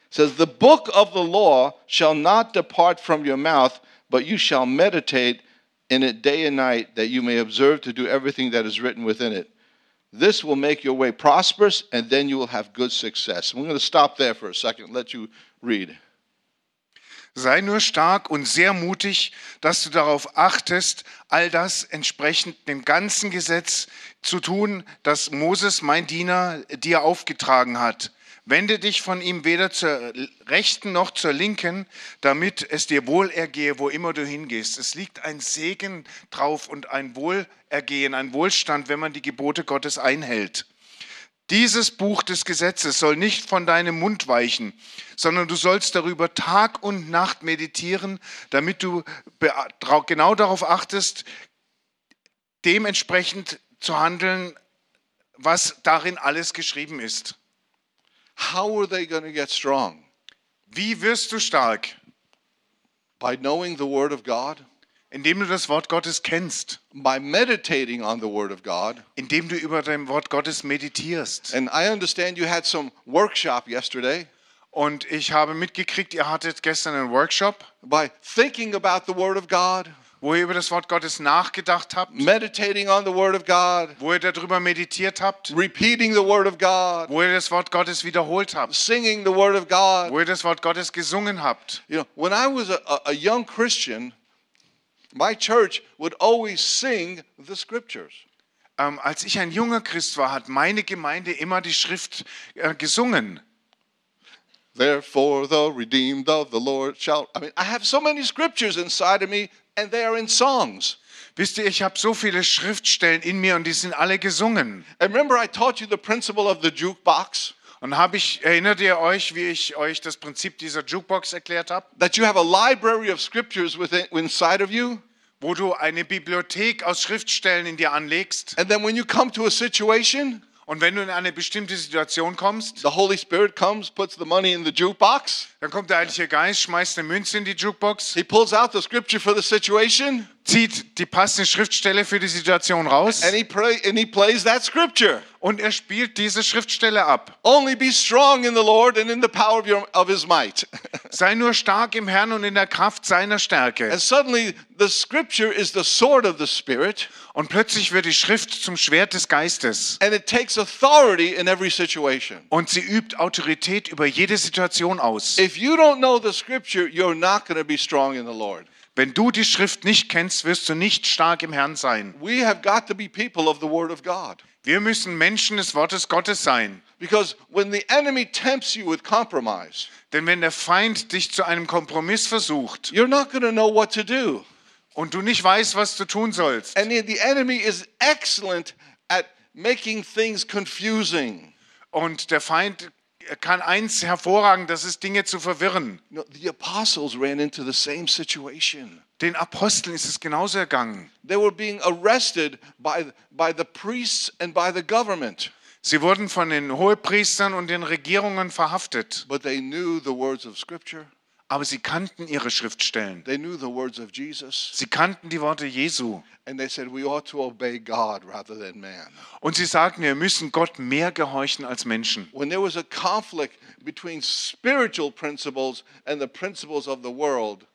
says, The book of the law shall not depart from your mouth, but you shall meditate in it day and night, that you may observe to do everything that is written within it. This will make your way prosperous, and then you will have good success. And We're going to stop there for a second, let you read. Sei nur stark und sehr mutig, dass du darauf achtest, all das entsprechend dem ganzen Gesetz zu tun, das Moses, mein Diener, dir aufgetragen hat. Wende dich von ihm weder zur rechten noch zur linken, damit es dir wohlergehe, wo immer du hingehst. Es liegt ein Segen drauf und ein Wohlergehen, ein Wohlstand, wenn man die Gebote Gottes einhält. Dieses Buch des Gesetzes soll nicht von deinem Mund weichen, sondern du sollst darüber Tag und Nacht meditieren, damit du genau darauf achtest, dementsprechend zu handeln, was darin alles geschrieben ist. How are they going to get strong? Wie wirst du stark? By knowing the Word of God? Indem du das Wort Gottes kennst, by meditating on the Word of God. indem du über dein Wort Gottes meditierst. And I understand you had some workshop yesterday. Und ich habe mitgekriegt, ihr hattet gestern einen Workshop, By thinking about the Word of God, wo ihr über das Wort Gottes nachgedacht habt, meditating on the Word of God, wo ihr darüber meditiert habt, repeating the Word of God, wo ihr das Wort Gottes wiederholt habt, singing the Word of God. wo ihr das Wort Gottes gesungen habt. You know, when I was a- a young Christian, my church would always sing the scriptures. Ähm, als ich ein junger Christ war, hat meine Gemeinde immer die Schrift äh, gesungen. Therefore, the redeemed of the Lord shall. I mean, I have so many scriptures inside of me, and they are in songs. Wisst ihr, ich habe so viele Schriftstellen in mir und die sind alle gesungen. And remember, I taught you the principle of the jukebox Und habe ich, erinnert ihr euch, wie ich euch das Prinzip dieser Jukebox erklärt habe? that you have a library of scriptures within, inside of you. Wo du eine Bibliothek aus Schriftstellen in dir anlegst. And then when you come to a situation, Und wenn du in eine bestimmte Situation kommst, the Holy Spirit comes, puts the money in the jukebox. dann kommt der Heilige Geist, schmeißt eine Münze in die Jukebox, He pulls out the scripture for the situation, zieht die passende Schriftstelle für die Situation raus and he pray, and he plays that scripture. Und er spielt diese Schriftstelle ab. Only be strong in the Lord and in the power of, your, of his might. Sei nur stark im Herrn und in der Kraft seiner Stärke. and suddenly the scripture is the sword of the Spirit, Und plötzlich wird die Schrift zum Schwert des Geistes. and it takes authority in every situation. Und sie übt Autorität über jede Situation aus. If you don't know the scripture, you're not going to be strong in the Lord. Wenn du die Schrift nicht kennst, wirst du nicht stark im Herrn sein. We have got to be people of the Word of God. Wir müssen Menschen des Wortes Gottes sein. Because when the enemy tempts you with compromise, Denn wenn der Feind dich zu einem Kompromiss versucht you're not going to know what to do. und du nicht weißt, was du tun sollst, And the enemy is excellent at making things confusing. und der Feind kann eins hervorragend, das ist Dinge zu verwirren. You know, the apostles ran into the same situation. Den Aposteln ist es genauso ergangen. They were being arrested by, by the priests and by the government, Sie wurden von den Hohepriestern und den Regierungen verhaftet, but they knew the words of Scripture. aber sie kannten ihre Schriftstellen. They knew the words of Jesus. Sie kannten die Worte Jesu. And they said, we ought to obey God rather than man. Und sie sagten, wir müssen Gott mehr gehorchen als Menschen. When there was a conflict between spiritual principles and the principles of the world,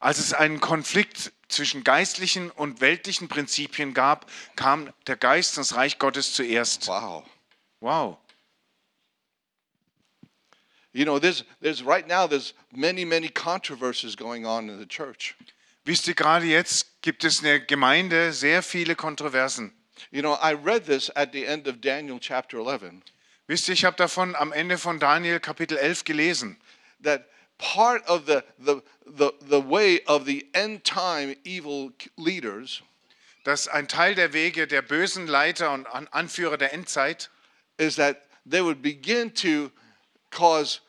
Als es einen Konflikt zwischen geistlichen und weltlichen Prinzipien gab, kam der Geist das Reich Gottes zuerst. Wow. Wow. You know, there's, there's right now, there's many, many controversies going on in the church. Wisst ihr, gerade jetzt gibt es in der Gemeinde sehr viele Kontroversen. You know, I read this at the end of Daniel chapter 11 Wisst ihr, ich habe davon am Ende von Daniel Kapitel 11 gelesen, that part of the, the, the, the way of the end time evil leaders dass ein Teil der Wege der bösen Leiter und An- Anführer der Endzeit is that they would begin to cause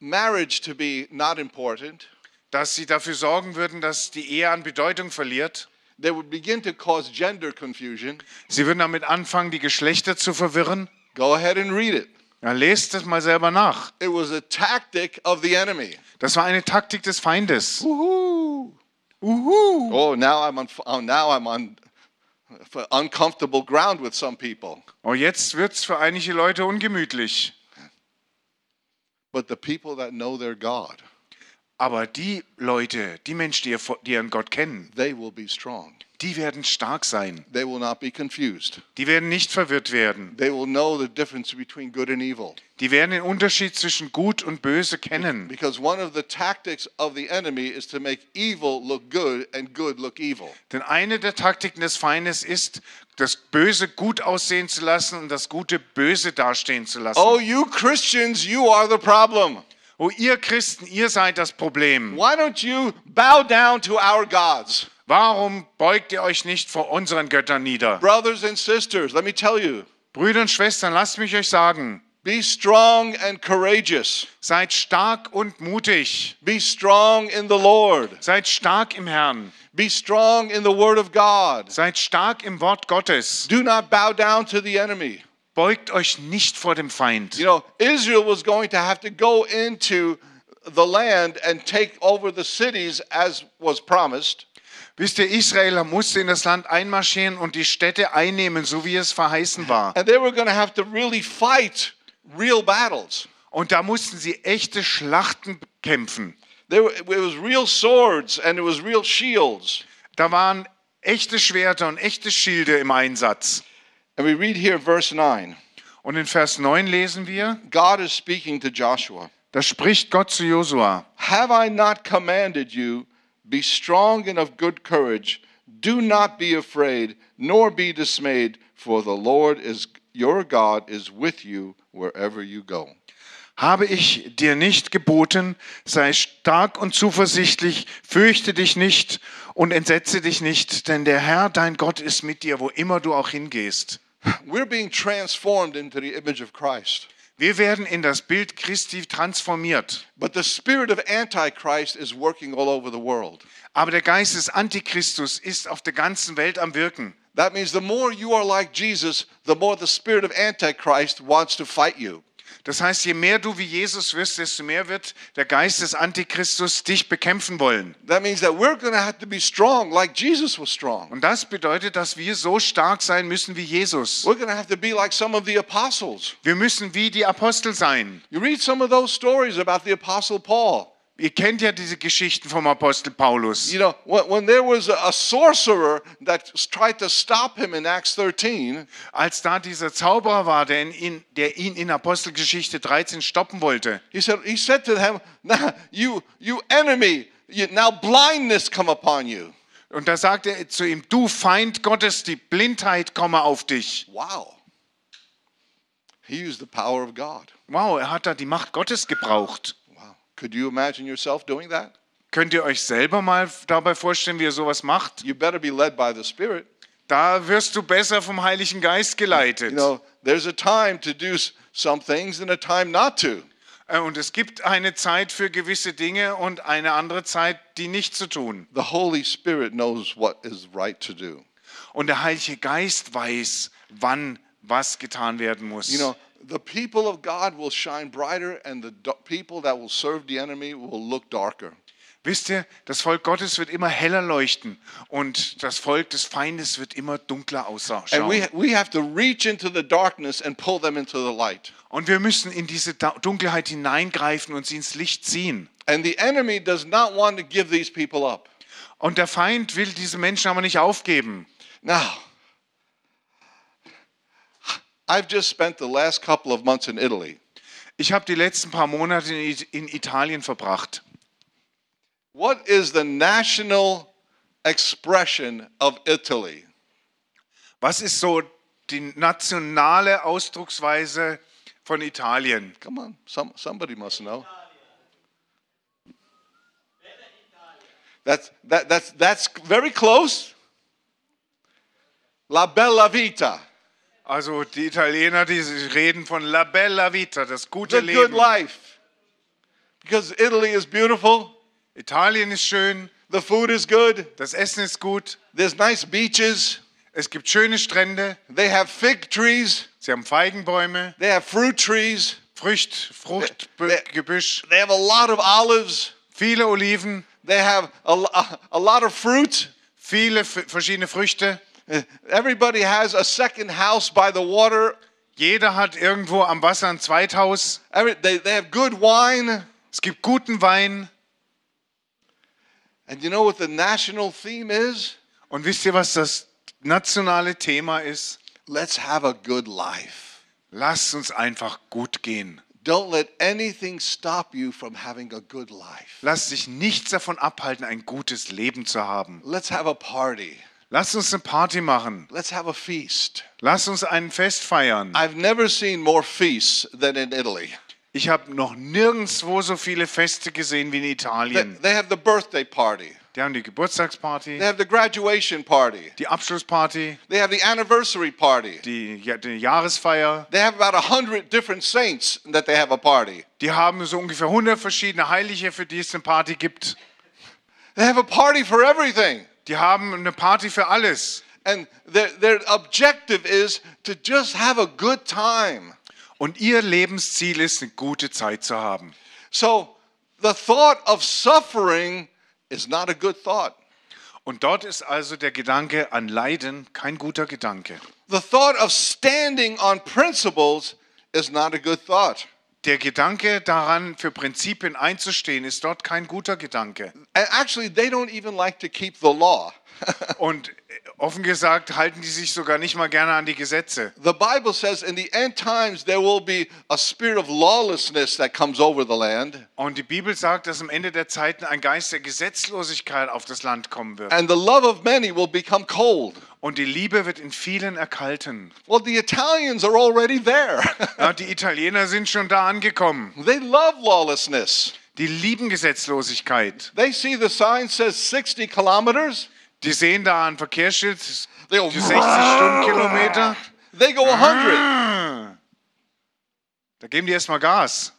marriage to be not important. dass sie dafür sorgen würden, dass die Ehe an Bedeutung verliert. They would begin to cause gender confusion. Sie würden damit anfangen, die Geschlechter zu verwirren. Go ahead and read it. Ja, lest das mal selber nach. It was a tactic of the enemy. Das war eine Taktik des Feindes. Woohoo! Uhu. Oh, now I'm on. Oh, now I'm on uncomfortable ground with some people. Oh, jetzt wird es für einige Leute ungemütlich. But the people that know their God, Aber die Leute, die Menschen, die ihr- die ihren Gott kennen, they will be strong. die werden stark sein. They will not be confused. Die werden nicht verwirrt werden. They will know the difference between good and evil. Die werden den Unterschied zwischen Gut und Böse kennen. Because one of the tactics of the enemy is to make evil look good and good look evil. Denn eine der Taktiken des Feindes ist, das Böse gut aussehen zu lassen und das Gute böse dastehen zu lassen. Oh, you Christians, you are the problem. Oh, ihr Christen, ihr seid das Problem. Why don't you bow down to our gods? Warum beugt ihr euch nicht vor unseren Göttern nieder? Brothers and sisters, let me tell you Brüder und Schwestern, lasst mich euch sagen, be strong and courageous. seid stark und mutig. Be strong in the Lord. Seid stark im Herrn. Be strong in the Word of God. Seid stark im Wort Gottes. Do not bow down to the enemy. Beugt euch nicht vor dem Feind. You know, Israel was going to have to go into the land and take over the cities as was promised. Wisst ihr, Israel musste in das Land einmarschieren und die Städte einnehmen, so wie es verheißen war. And they were going to have to really fight real battles. Und da mussten sie echte Schlachten kämpfen. There, were- it was real swords and it was real shields. Da waren echte Schwerter und echte Schilde im Einsatz. And we read here, verse 9 Und in Vers 9 lesen wir, God is speaking to Joshua. da spricht Gott zu Josua. Have I not commanded you, be strong and of good courage? Do not be afraid, nor be dismayed, for the Lord is your God is with you wherever you go. Habe ich dir nicht geboten, sei stark und zuversichtlich, fürchte dich nicht und entsetze dich nicht, denn der Herr, dein Gott, ist mit dir, wo immer du auch hingehst. We're being transformed into the image of Christ. Wir werden in das Bild Christi transformiert. But the spirit of Antichrist is working all over the world. Aber der Geist des Antichristus ist auf der ganzen Welt am Wirken. That means the more you are like Jesus, the more the spirit of Antichrist wants to fight you. Das heißt, je mehr du wie Jesus wirst, desto mehr wird der Geist des Antichristus dich bekämpfen wollen. That means that we're going to have to be strong like Jesus was strong. Und das bedeutet, dass wir so stark sein müssen wie Jesus. We're going to have to be like some of the apostles. Wir müssen wie die Apostel sein. You read some of those stories about the apostle Paul. Ihr kennt ja diese Geschichten vom Apostel Paulus. You know, when, there was a, sorcerer that tried to stop him in Acts 13, Als da dieser Zauberer war, der, ihn, der ihn in Apostelgeschichte 13 stoppen wollte, he said, he said to them, "Now, you, you enemy, you, now blindness come upon you. und da sagte er zu ihm, du Feind Gottes, die Blindheit komme auf dich. Wow. He used the power of God. Wow, er hat da die Macht Gottes gebraucht. Could you imagine yourself doing that? Könnt ihr euch selber mal dabei vorstellen, wie er sowas macht? You better be led by the Spirit. Da wirst du besser vom Heiligen Geist geleitet. You know, there's a time to do some things and a time not to. Äh, Und es gibt eine Zeit für gewisse Dinge und eine andere Zeit, die nicht zu tun. The Holy Spirit knows what is right to do. Und der Heilige Geist weiß, wann was getan werden muss. You know, the people of God will shine brighter, and the people that will serve the enemy will look darker. Wisst ihr, das Volk Gottes wird immer heller leuchten und das Volk des Feindes wird immer dunkler ausschauen. we, we have to reach into the darkness and pull them into the light. Und wir müssen in diese Dunkelheit hineingreifen und sie ins Licht ziehen. And the enemy does not want to give these people up. Und der Feind will diese Menschen aber nicht aufgeben. Now, I've just spent the last couple of months in Italy. Ich habe die letzten paar Monate in Italien verbracht. What is the national expression of Italy? Was ist so die nationale Ausdrucksweise von Italien? Come on, some, somebody must know. That's, that, that's, that's very close. La Bella Vita, Also die Italiener, die reden von La Bella Vita, das gute the good Leben. life. Because Italy is beautiful, Italien ist schön, the food is good, das Essen ist gut, there's nice beaches, es gibt schöne Strände, they have fig trees, sie haben Feigenbäume, they have fruit trees, Frücht, Fruchtgebüsch, they have a lot of olives, viele Oliven, they have a, lo- a lot of fruit. viele verschiedene Früchte. Everybody has a second house by the water. Jeder hat irgendwo am Wasser ein Zweithaus. Every, they, they have good wine. Es gibt guten Wein. And you know what the national theme is? Und wisst ihr, was das nationale Thema ist? Let's have a good life. Lasst uns einfach gut gehen. Don't let anything stop you from having a good life. Lasst sich nichts davon abhalten, ein gutes Leben zu haben. Let's have a party. Lasst uns eine Party machen. Let's have a feast. Lasst uns ein Fest feiern. I've never seen more feasts than in Italy. Ich habe noch nirgendwo so viele Feste gesehen wie in They, Italien. they have the birthday party, Die haben die Geburtstagsparty, they have the graduation party, die Abschlussparty, they have the anniversary party. die, die Jahresfeier. They have about a hundred different saints that they have a party. Die haben so ungefähr 100 verschiedene Heilige, für die es eine Party gibt. They have a party for everything. Die haben eine Party für alles. And their, their objective is to just have a good time. Und ihr Lebensziel ist, eine gute Zeit zu haben. So the thought of suffering is not a good thought. Und dort ist also der Gedanke an Leiden kein guter Gedanke. The thought of standing on principles is not a good thought. Der Gedanke daran, für Prinzipien einzustehen, ist dort kein guter Gedanke. And actually, they don't even like to keep the law. Und äh, offen gesagt halten die sich sogar nicht mal gerne an die Gesetze. the Bible says in the end times there will be a spirit of lawlessness that comes over the land, Und die Bibel sagt, dass am Ende der Zeiten ein Geist der Gesetzlosigkeit auf das Land kommen wird. and the love of many will become cold. Und die Liebe wird in vielen erkalten. Well, the Italians are already there. Ja, die Italiener sind schon da angekommen. they love lawlessness. Die lieben Gesetzlosigkeit. They see the sign says 60 kilometers. Die sehen da ein Verkehrsschild, They go, 60 Stundenkilometer. they go 100. Ah. Da geben die erstmal Gas.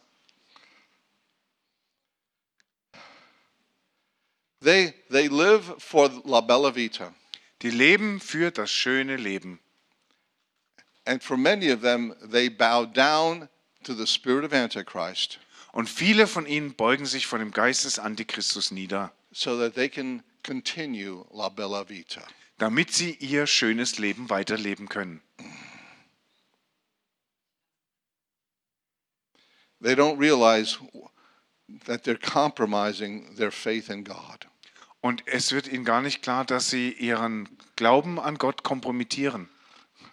They, they live for la bella vita. Die leben für das schöne Leben. And for many of them, they bow down to the spirit of Antichrist Und viele von ihnen beugen sich vor dem Geist des Antichristus nieder, so that they can continue la bella vita. damit sie ihr schönes Leben weiterleben können. They don't realize that they're compromising their faith in God. Und es wird ihnen gar nicht klar, dass sie ihren Glauben an Gott kompromittieren.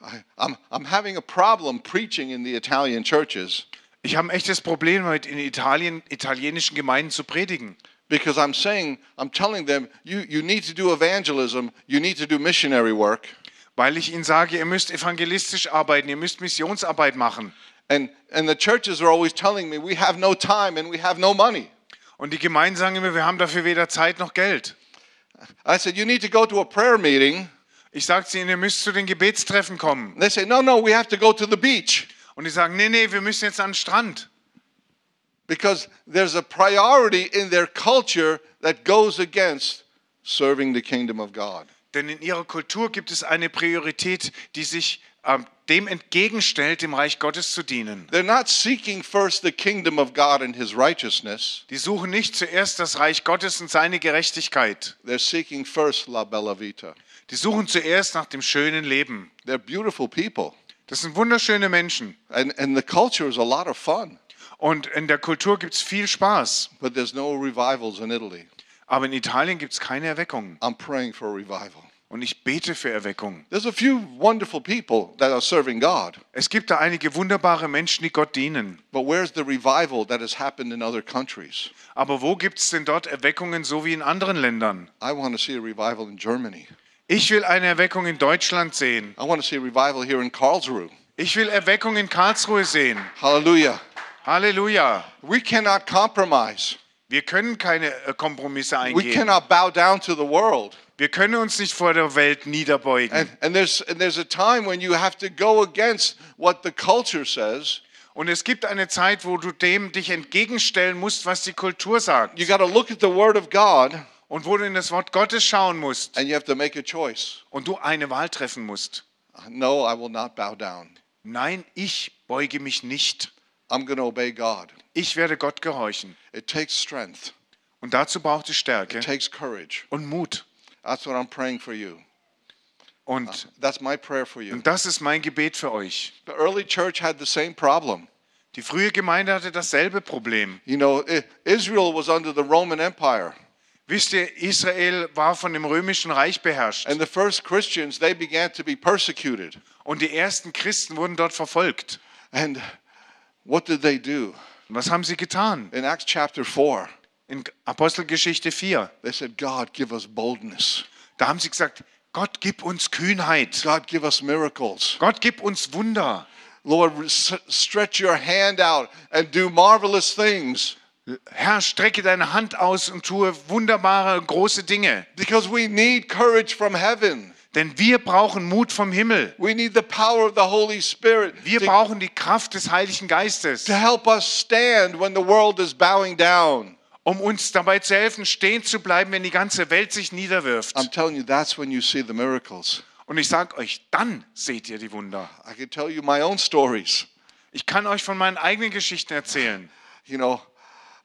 I, I'm, I'm having a problem preaching in the Italian churches Ich habe ein echtes Problem damit, in Italien, italienischen Gemeinden zu predigen. because I'm saying, I'm telling them, you, you need to do evangelism, you need to do missionary work. Weil ich ihnen sage, ihr müsst evangelistisch arbeiten, ihr müsst Missionsarbeit machen. And, and the churches are always telling me, we have no time and we have no money. Und die Gemeinden sagen immer, wir haben dafür weder Zeit noch Geld. I said, you need to go to a prayer meeting. Ich sage zu ihnen, ihr müsst zu den Gebetstreffen kommen. They say, no, no, we have to go to the beach Und die sagen, nee, nee, wir müssen jetzt an den Strand. because there's a priority in their culture that goes against serving the kingdom of God. Denn in ihrer Kultur gibt es eine Priorität, die sich ähm, dem entgegenstellt, dem Reich Gottes zu dienen. They're not seeking first the kingdom of God and his righteousness. Die suchen nicht zuerst das Reich Gottes und seine Gerechtigkeit. They're seeking first la bella vita. Die suchen zuerst nach dem schönen Leben. They're beautiful people. Das sind wunderschöne Menschen. And, and the culture is a lot of fun, Und in der Kultur gibt es viel Spaß. but there's no revivals in Italy. Aber in Italien gibt es keine Erweckung. I'm praying for a revival. Und ich bete für Erweckung. There's a few wonderful people that are serving God, Es gibt da einige wunderbare Menschen, die Gott dienen. but where's the revival that has happened in other countries? Aber wo gibt es denn dort Erweckungen, so wie in anderen Ländern? I want to see a revival in Germany. Ich will eine Erweckung in Deutschland sehen. I want to see a revival here in Karlsruhe. Ich will Erweckung in Karlsruhe sehen. Hallelujah. Halleluja. We cannot compromise. Wir können keine äh, Kompromisse We eingehen. cannot bow down to the world. Wir können uns nicht vor der Welt niederbeugen. And, and, there's, and there's a time when you have to go against what the culture says. Und es gibt eine Zeit, wo du dem dich entgegenstellen musst, was die Kultur sagt. You got to look at the Word of God Und wo du in das Wort Gottes schauen musst. and you have to make a choice. Und du eine Wahl treffen musst. No, I will not bow down. Nein, ich beuge mich nicht. I'm going to obey God. Ich werde Gott gehorchen. It takes strength, Und dazu braucht es Stärke it takes courage. und Mut. That's what I'm praying for you. Und, That's my prayer for you. und das ist mein Gebet für euch. The early church had the same problem. Die frühe Gemeinde hatte dasselbe Problem. You know, Israel was under the Roman Empire, Wisst ihr, Israel war von dem römischen Reich beherrscht. and the first Christians, they began to be persecuted. Und die ersten Christen wurden dort verfolgt. And what did they do? Was haben sie getan? In Acts chapter 4, In Apostelgeschichte 4. they said, God, give us boldness. Da haben sie gesagt, Gott gib uns Kühnheit. God, give us miracles. Gott gib uns Wunder. Lord, stretch your hand out and do marvelous things Herr, strecke deine Hand aus und tue wunderbare, große Dinge. because we need courage from heaven. Denn wir brauchen Mut vom Himmel. We need the power of the Holy Spirit Wir brauchen die Kraft des Heiligen Geistes, to help us stand when the world is bowing down. Um uns dabei zu helfen, stehen zu bleiben, wenn die ganze Welt sich niederwirft. I'm telling you, that's when you see the miracles. Und ich sage euch, dann seht ihr die Wunder. I can tell you my own stories. Ich kann euch von meinen eigenen Geschichten erzählen. You know,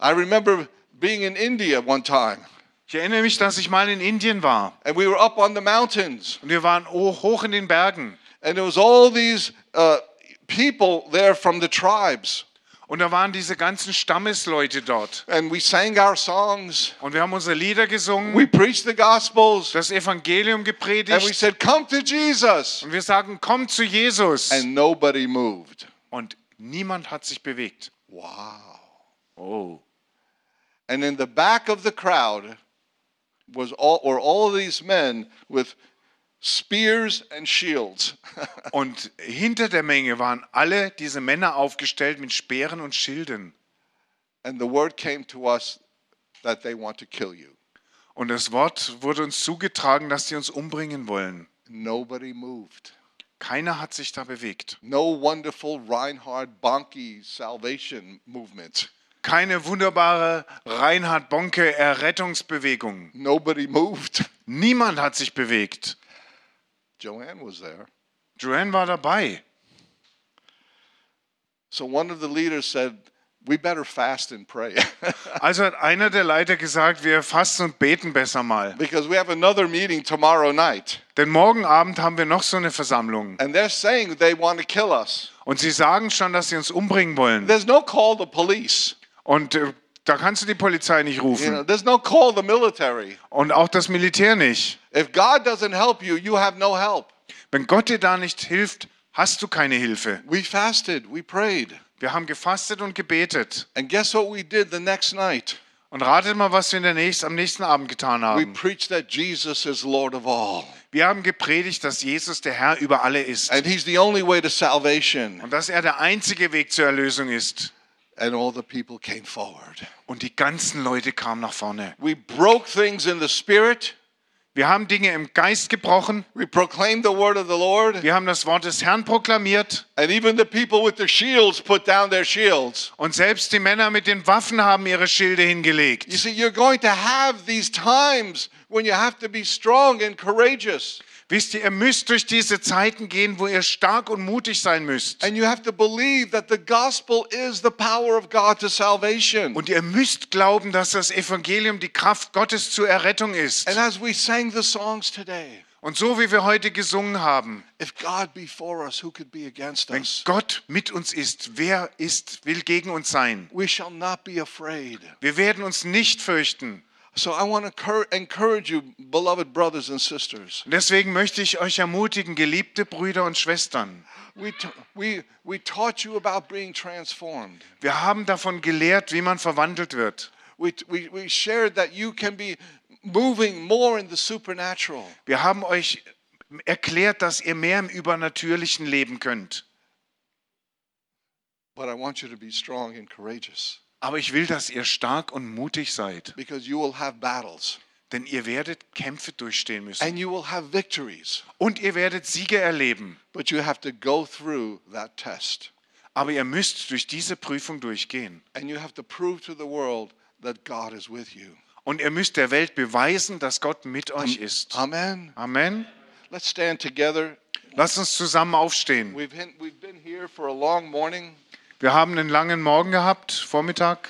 I remember being in India one time, Ich erinnere mich, dass ich mal in Indien war and we were up on the mountains, und wir waren hoch, in den Bergen. and there was all these uh, people there from the tribes, Und da waren diese ganzen Stammesleute dort. and we sang our songs, Und wir haben unsere Lieder gesungen, we preached the gospels, das Evangelium and we gepredigt. said, "Come to Jesus," Und wir sagen, komm zu Jesus. and nobody moved. Und niemand hat sich bewegt. Wow. Oh. And in the back of the crowd was all, were all these men with spears and shields. Und hinter der Menge waren alle diese Männer aufgestellt mit Speeren und Schilden. and the word came to us that they want to kill you. Und das Wort wurde uns zugetragen, dass sie uns umbringen wollen. Nobody moved. Keiner hat sich da bewegt. No wonderful Reinhard Bonnke salvation movement. Keine wunderbare Reinhard Bonke Errettungsbewegung. Nobody moved. Niemand hat sich bewegt. Joanne was there. Joanne war dabei. So one of the leaders said, We better fast and pray Also hat einer der Leiter gesagt, wir fasten und beten besser mal. because we have another meeting tomorrow night. Denn morgen Abend haben wir noch so eine Versammlung. And they're saying they want to kill us. Und sie sagen schon, dass sie uns umbringen wollen. There's no call the police. Und äh, da kannst du die Polizei nicht You know, rufen. there's no call the military. Und auch das Militär nicht. If God doesn't help you, you have no help. Wenn Gott dir da nicht hilft, hast du keine Hilfe. We fasted, we prayed. Wir haben gefastet und gebetet. And guess what we did the next night? Und ratet mal, was wir in der nächsten, am nächsten Abend getan We haben. preached that Jesus is Lord of all. Wir haben gepredigt, dass Jesus der Herr über alle ist. And he's the only way to salvation. Und dass er der einzige Weg zur Erlösung ist. And all the people came forward. Und die ganzen Leute kamen nach vorne. We broke things in the spirit. Wir haben Dinge im Geist gebrochen. We proclaimed the word of the Lord. Wir haben das Wort des Herrn proklamiert. And even the people with the shields put down their shields. Und selbst die Männer mit den Waffen haben ihre Schilde You hingelegt. see, you're going to have these times when you have to be strong and courageous. Wisst ihr, ihr müsst durch diese Zeiten gehen, wo ihr stark und mutig sein müsst. And you have to believe that the gospel is the power of God to salvation. Und ihr müsst glauben, dass das Evangelium die Kraft Gottes zur Errettung ist. And as we sang the songs today, Und so wie wir heute gesungen haben, if God be for us, who could be against wenn? Gott mit uns ist, wer ist, will gegen uns sein? We shall not be afraid. Wir werden uns nicht fürchten. So I want to encourage you, beloved brothers and sisters. Deswegen möchte ich euch ermutigen, geliebte Brüder und Schwestern. We, we, we taught you about being transformed. Wir haben davon gelehrt, wie man verwandelt wird. We, we, we shared that you can be moving more in the supernatural. Wir haben euch erklärt, dass ihr mehr im Übernatürlichen leben könnt. But I want you to be strong and courageous Aber ich will, dass ihr stark und mutig seid. because you will have battles Denn ihr werdet Kämpfe durchstehen müssen. and you will have victories. Und ihr werdet Siege erleben. But you have to go through that test. Aber ihr müsst durch diese Prüfung durchgehen. And you have to prove to the world that God is with you. Und ihr müsst der Welt beweisen, dass Gott mit euch ist. Amen. Amen. Let's stand together. Lasst uns zusammen aufstehen. We've been, we've been here for a long morning. Wir haben einen langen Morgen gehabt, Vormittag.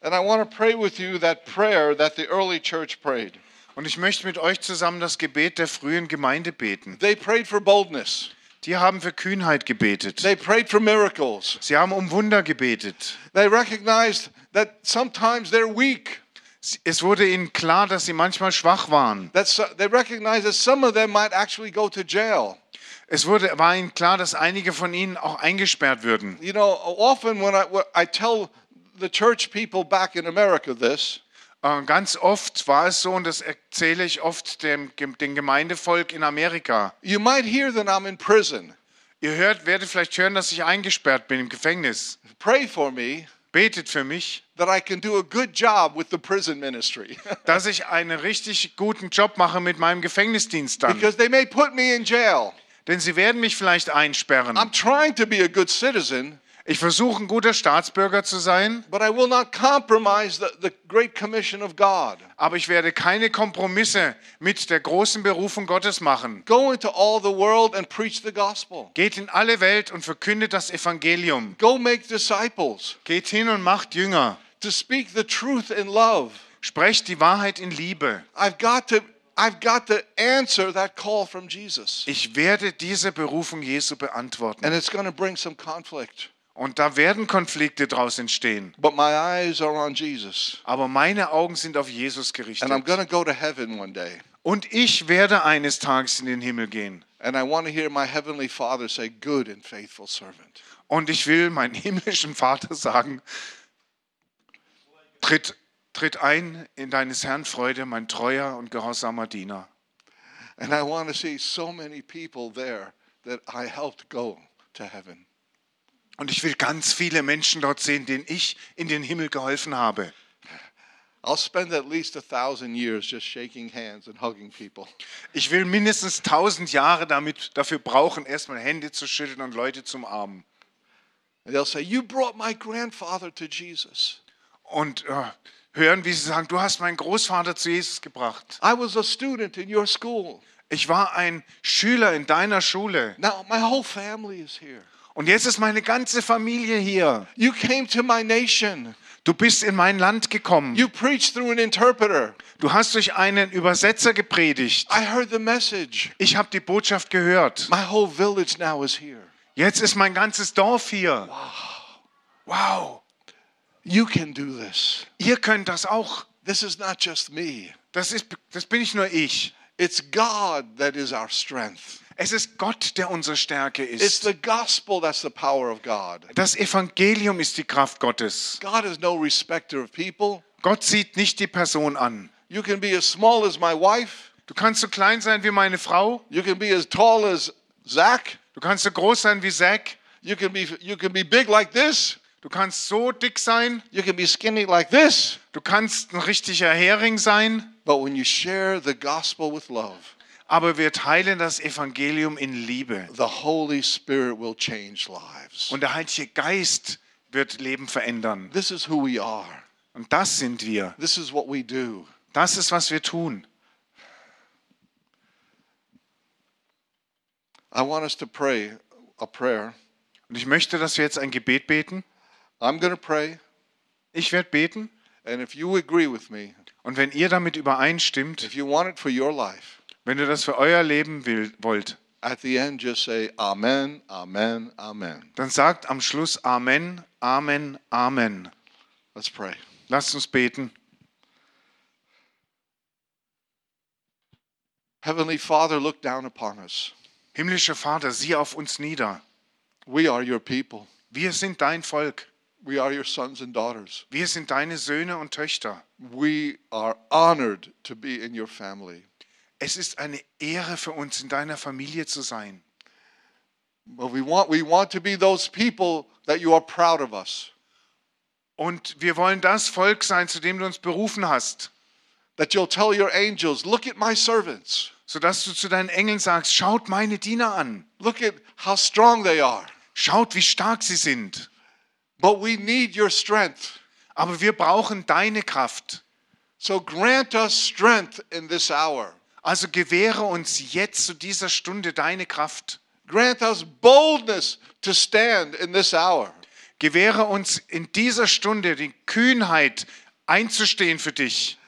And I want to pray with you that prayer that the early church prayed. Und ich möchte mit euch zusammen das Gebet der frühen Gemeinde beten. They prayed for boldness. Die haben für Kühnheit gebetet. They prayed for miracles. Sie haben um Wunder gebetet. They recognized that sometimes they're weak. Es wurde ihnen klar, dass sie manchmal schwach waren. That so, they recognized that some of them might actually go to jail. Es wurde, war ihnen klar, dass einige von ihnen auch eingesperrt würden. You know, often when I, when I tell the church people back in America this, Äh, Ganz oft war es so, und das erzähle ich oft dem, dem Gemeindevolk in Amerika. you might hear that I'm in prison. Ihr hört, werdet vielleicht hören, dass ich eingesperrt bin im Gefängnis. Pray for me Betet für mich, that I can do a good job with the prison ministry. dass ich einen richtig guten Job mache mit meinem Gefängnisdienst dann. because they may put me in jail. Denn sie werden mich vielleicht einsperren. I'm trying to be a good citizen, Ich versuche, ein guter Staatsbürger zu sein, but I will not compromise the, the great commission of God. aber ich werde keine Kompromisse mit der großen Berufung Gottes machen. Go into all the world and preach the gospel. Geht in alle Welt und verkündet das Evangelium. Go make disciples. Geht hin und macht Jünger. to speak the truth in love. Sprecht die Wahrheit in Liebe. I've got to I've got to answer that call from Jesus. Ich werde diese Berufung Jesu beantworten. And it's going to bring some conflict. Und da werden Konflikte draus entstehen. But my eyes are on Jesus. Aber meine Augen sind auf Jesus gerichtet. And I'm going to go to heaven one day. Und ich werde eines Tages in den Himmel gehen. And I want to hear my heavenly Father say, Good and faithful servant. Und ich will meinen himmlischen Vater sagen, tritt, tritt ein in deines Herrn Freude, mein treuer und gehorsamer Diener. And I want to see so many people there that I helped go to heaven. Und ich will ganz viele Menschen dort sehen, denen ich in den Himmel geholfen habe. I'll spend at least a thousand years just shaking hands and hugging people. Ich will mindestens tausend Jahre damit, dafür brauchen, erstmal Hände zu schütteln und Leute zum Armen. And they'll say, You brought my grandfather to Jesus. Und äh, hören, wie sie sagen, du hast meinen Großvater zu Jesus gebracht. I was a student in your school. Ich war ein Schüler in deiner Schule. Now my whole family is here. Und jetzt ist meine ganze Familie hier. You came to my nation. Du bist in mein Land gekommen. You preached through an interpreter. Du hast durch einen Übersetzer gepredigt. I heard the message. Ich habe die Botschaft gehört. My whole village now is here. Jetzt ist mein ganzes Dorf hier. Wow. You can do this. Ihr könnt das auch. This is not just me. Das, ist, das bin nicht nur ich. It's God that is our strength. Es ist Gott, der unsere Stärke It's ist. the gospel that's the power of God. Das Evangelium ist die Kraft Gottes. God is no respecter of people. Gott sieht nicht die Person an. You can be as small as my wife. Du kannst so klein sein wie meine Frau. You can be as tall as Zach. Du kannst so groß sein wie Zack. You can be you can be big like this. Du kannst so dick sein. You can be skinny like this. Du kannst ein richtiger Hering sein. But when you share the gospel with love, Aber wir teilen das Evangelium in Liebe. the Holy Spirit will change lives. Und der Heilige Geist wird Leben verändern. This is who we are. Und das sind wir. This is what we do. Das ist, was wir tun. I want us to pray a prayer. Und ich möchte, dass wir jetzt ein Gebet beten. I'm going to pray, Ich werde beten. and if you agree with me, Und wenn ihr damit übereinstimmt, if you want it for your life, wenn ihr das für euer Leben will, wollt, at the end just say Amen, Amen, Amen. dann sagt am Schluss Amen, Amen, Amen. Let's pray. Lasst uns beten. Heavenly Father, look down upon us. Himmlischer Vater, sieh auf uns nieder. We are your people. Wir sind dein Volk. We are your sons and daughters. Wir sind deine Söhne und Töchter. We are honored to be in your family. Es ist eine Ehre für uns, in deiner Familie zu sein. But we want, we want to be those people that you are proud of us, Und wir wollen das Volk sein, zu dem du uns berufen hast, that you'll tell your angels, look at my servants. sodass du zu deinen Engeln sagst, schaut meine Diener an, Look at how strong they are. schaut, wie stark sie sind. But we need your strength. Aber wir brauchen deine Kraft. So grant us strength in this hour. Also gewähre uns jetzt zu dieser Stunde deine Kraft. Grant us boldness to stand in this hour. Gewähre uns in dieser Stunde die Kühnheit, einzustehen für dich.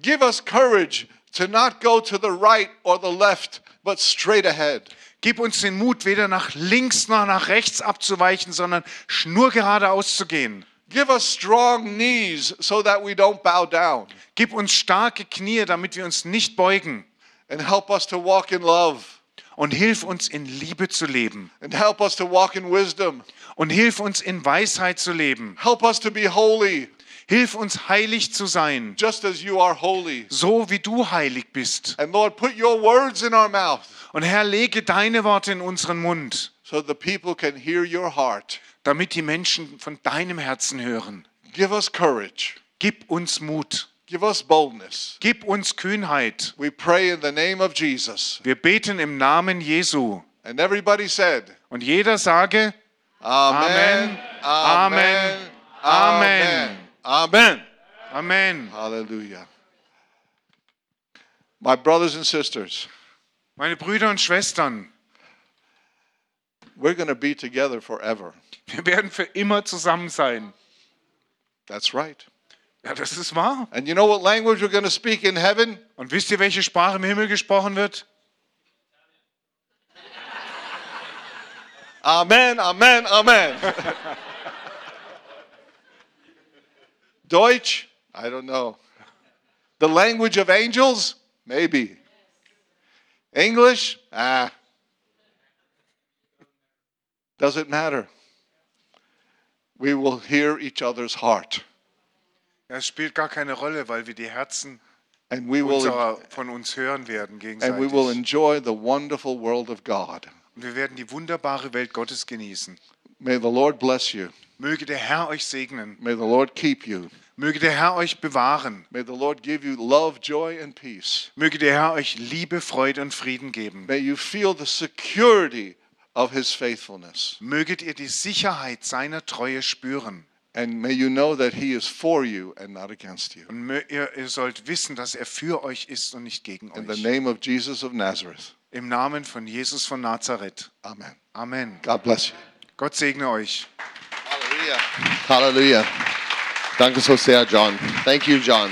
Give us courage to not go to the right or the left, but straight ahead. Gib uns den Mut, weder nach links noch nach rechts abzuweichen, sondern schnurgerade auszugehen. Give us strong knees so that we don't bow down. Gib uns starke Knie, damit wir uns nicht beugen. And help us to walk in love. Und hilf uns in Liebe zu leben. And help us to walk in wisdom. Und hilf uns in Weisheit zu leben. Help us to be holy, Hilf uns heilig zu sein, just as you are holy. so wie du heilig bist. And Lord, put your words in our mouth Und Herr, lege deine Worte in unseren Mund, so the people can hear your heart. damit die Menschen von deinem Herzen hören. Give us courage. Gib uns Mut. Give us boldness. Gib uns Kühnheit. We pray in the name of Jesus. Wir beten im Namen Jesu. And everybody said, Und jeder sage, Amen, Amen, Amen, Amen. Amen. Amen. Hallelujah. My brothers and sisters, Meine Brüder und Schwestern, we're going to be together forever. wir werden für immer zusammen sein. That's right. Ja, das ist wahr. And you know what language we're going to speak in heaven? Und wisst ihr, welche Sprache im Himmel gesprochen wird? Amen, amen, amen. Deutsch? I don't know. The language of angels? Maybe. English? Ah. Doesn't matter. We will hear each other's heart. Es spielt gar keine Rolle, weil wir die Herzen And we will unserer, von uns hören werden gegenseitig. and we will enjoy the wonderful world of God. Und wir werden die wunderbare Welt Gottes genießen. May the Lord bless you. Möge der Herr euch segnen. May the Lord keep you. Möge der Herr euch bewahren. May the Lord give you love, joy, and peace. Möge der Herr euch Liebe, Freude und Frieden geben. May you feel the security of his faithfulness. Möget ihr die Sicherheit seiner Treue spüren. And may you know that he is for you and not against you. Und ihr, ihr sollt wissen, dass er für euch ist und nicht gegen In the euch. name of Jesus of Nazareth. Im Namen von Jesus von Nazareth. Amen. Amen. God bless you. Gott segne euch. Hallelujah. Hallelujah. Danke so sehr, John. Thank you, John.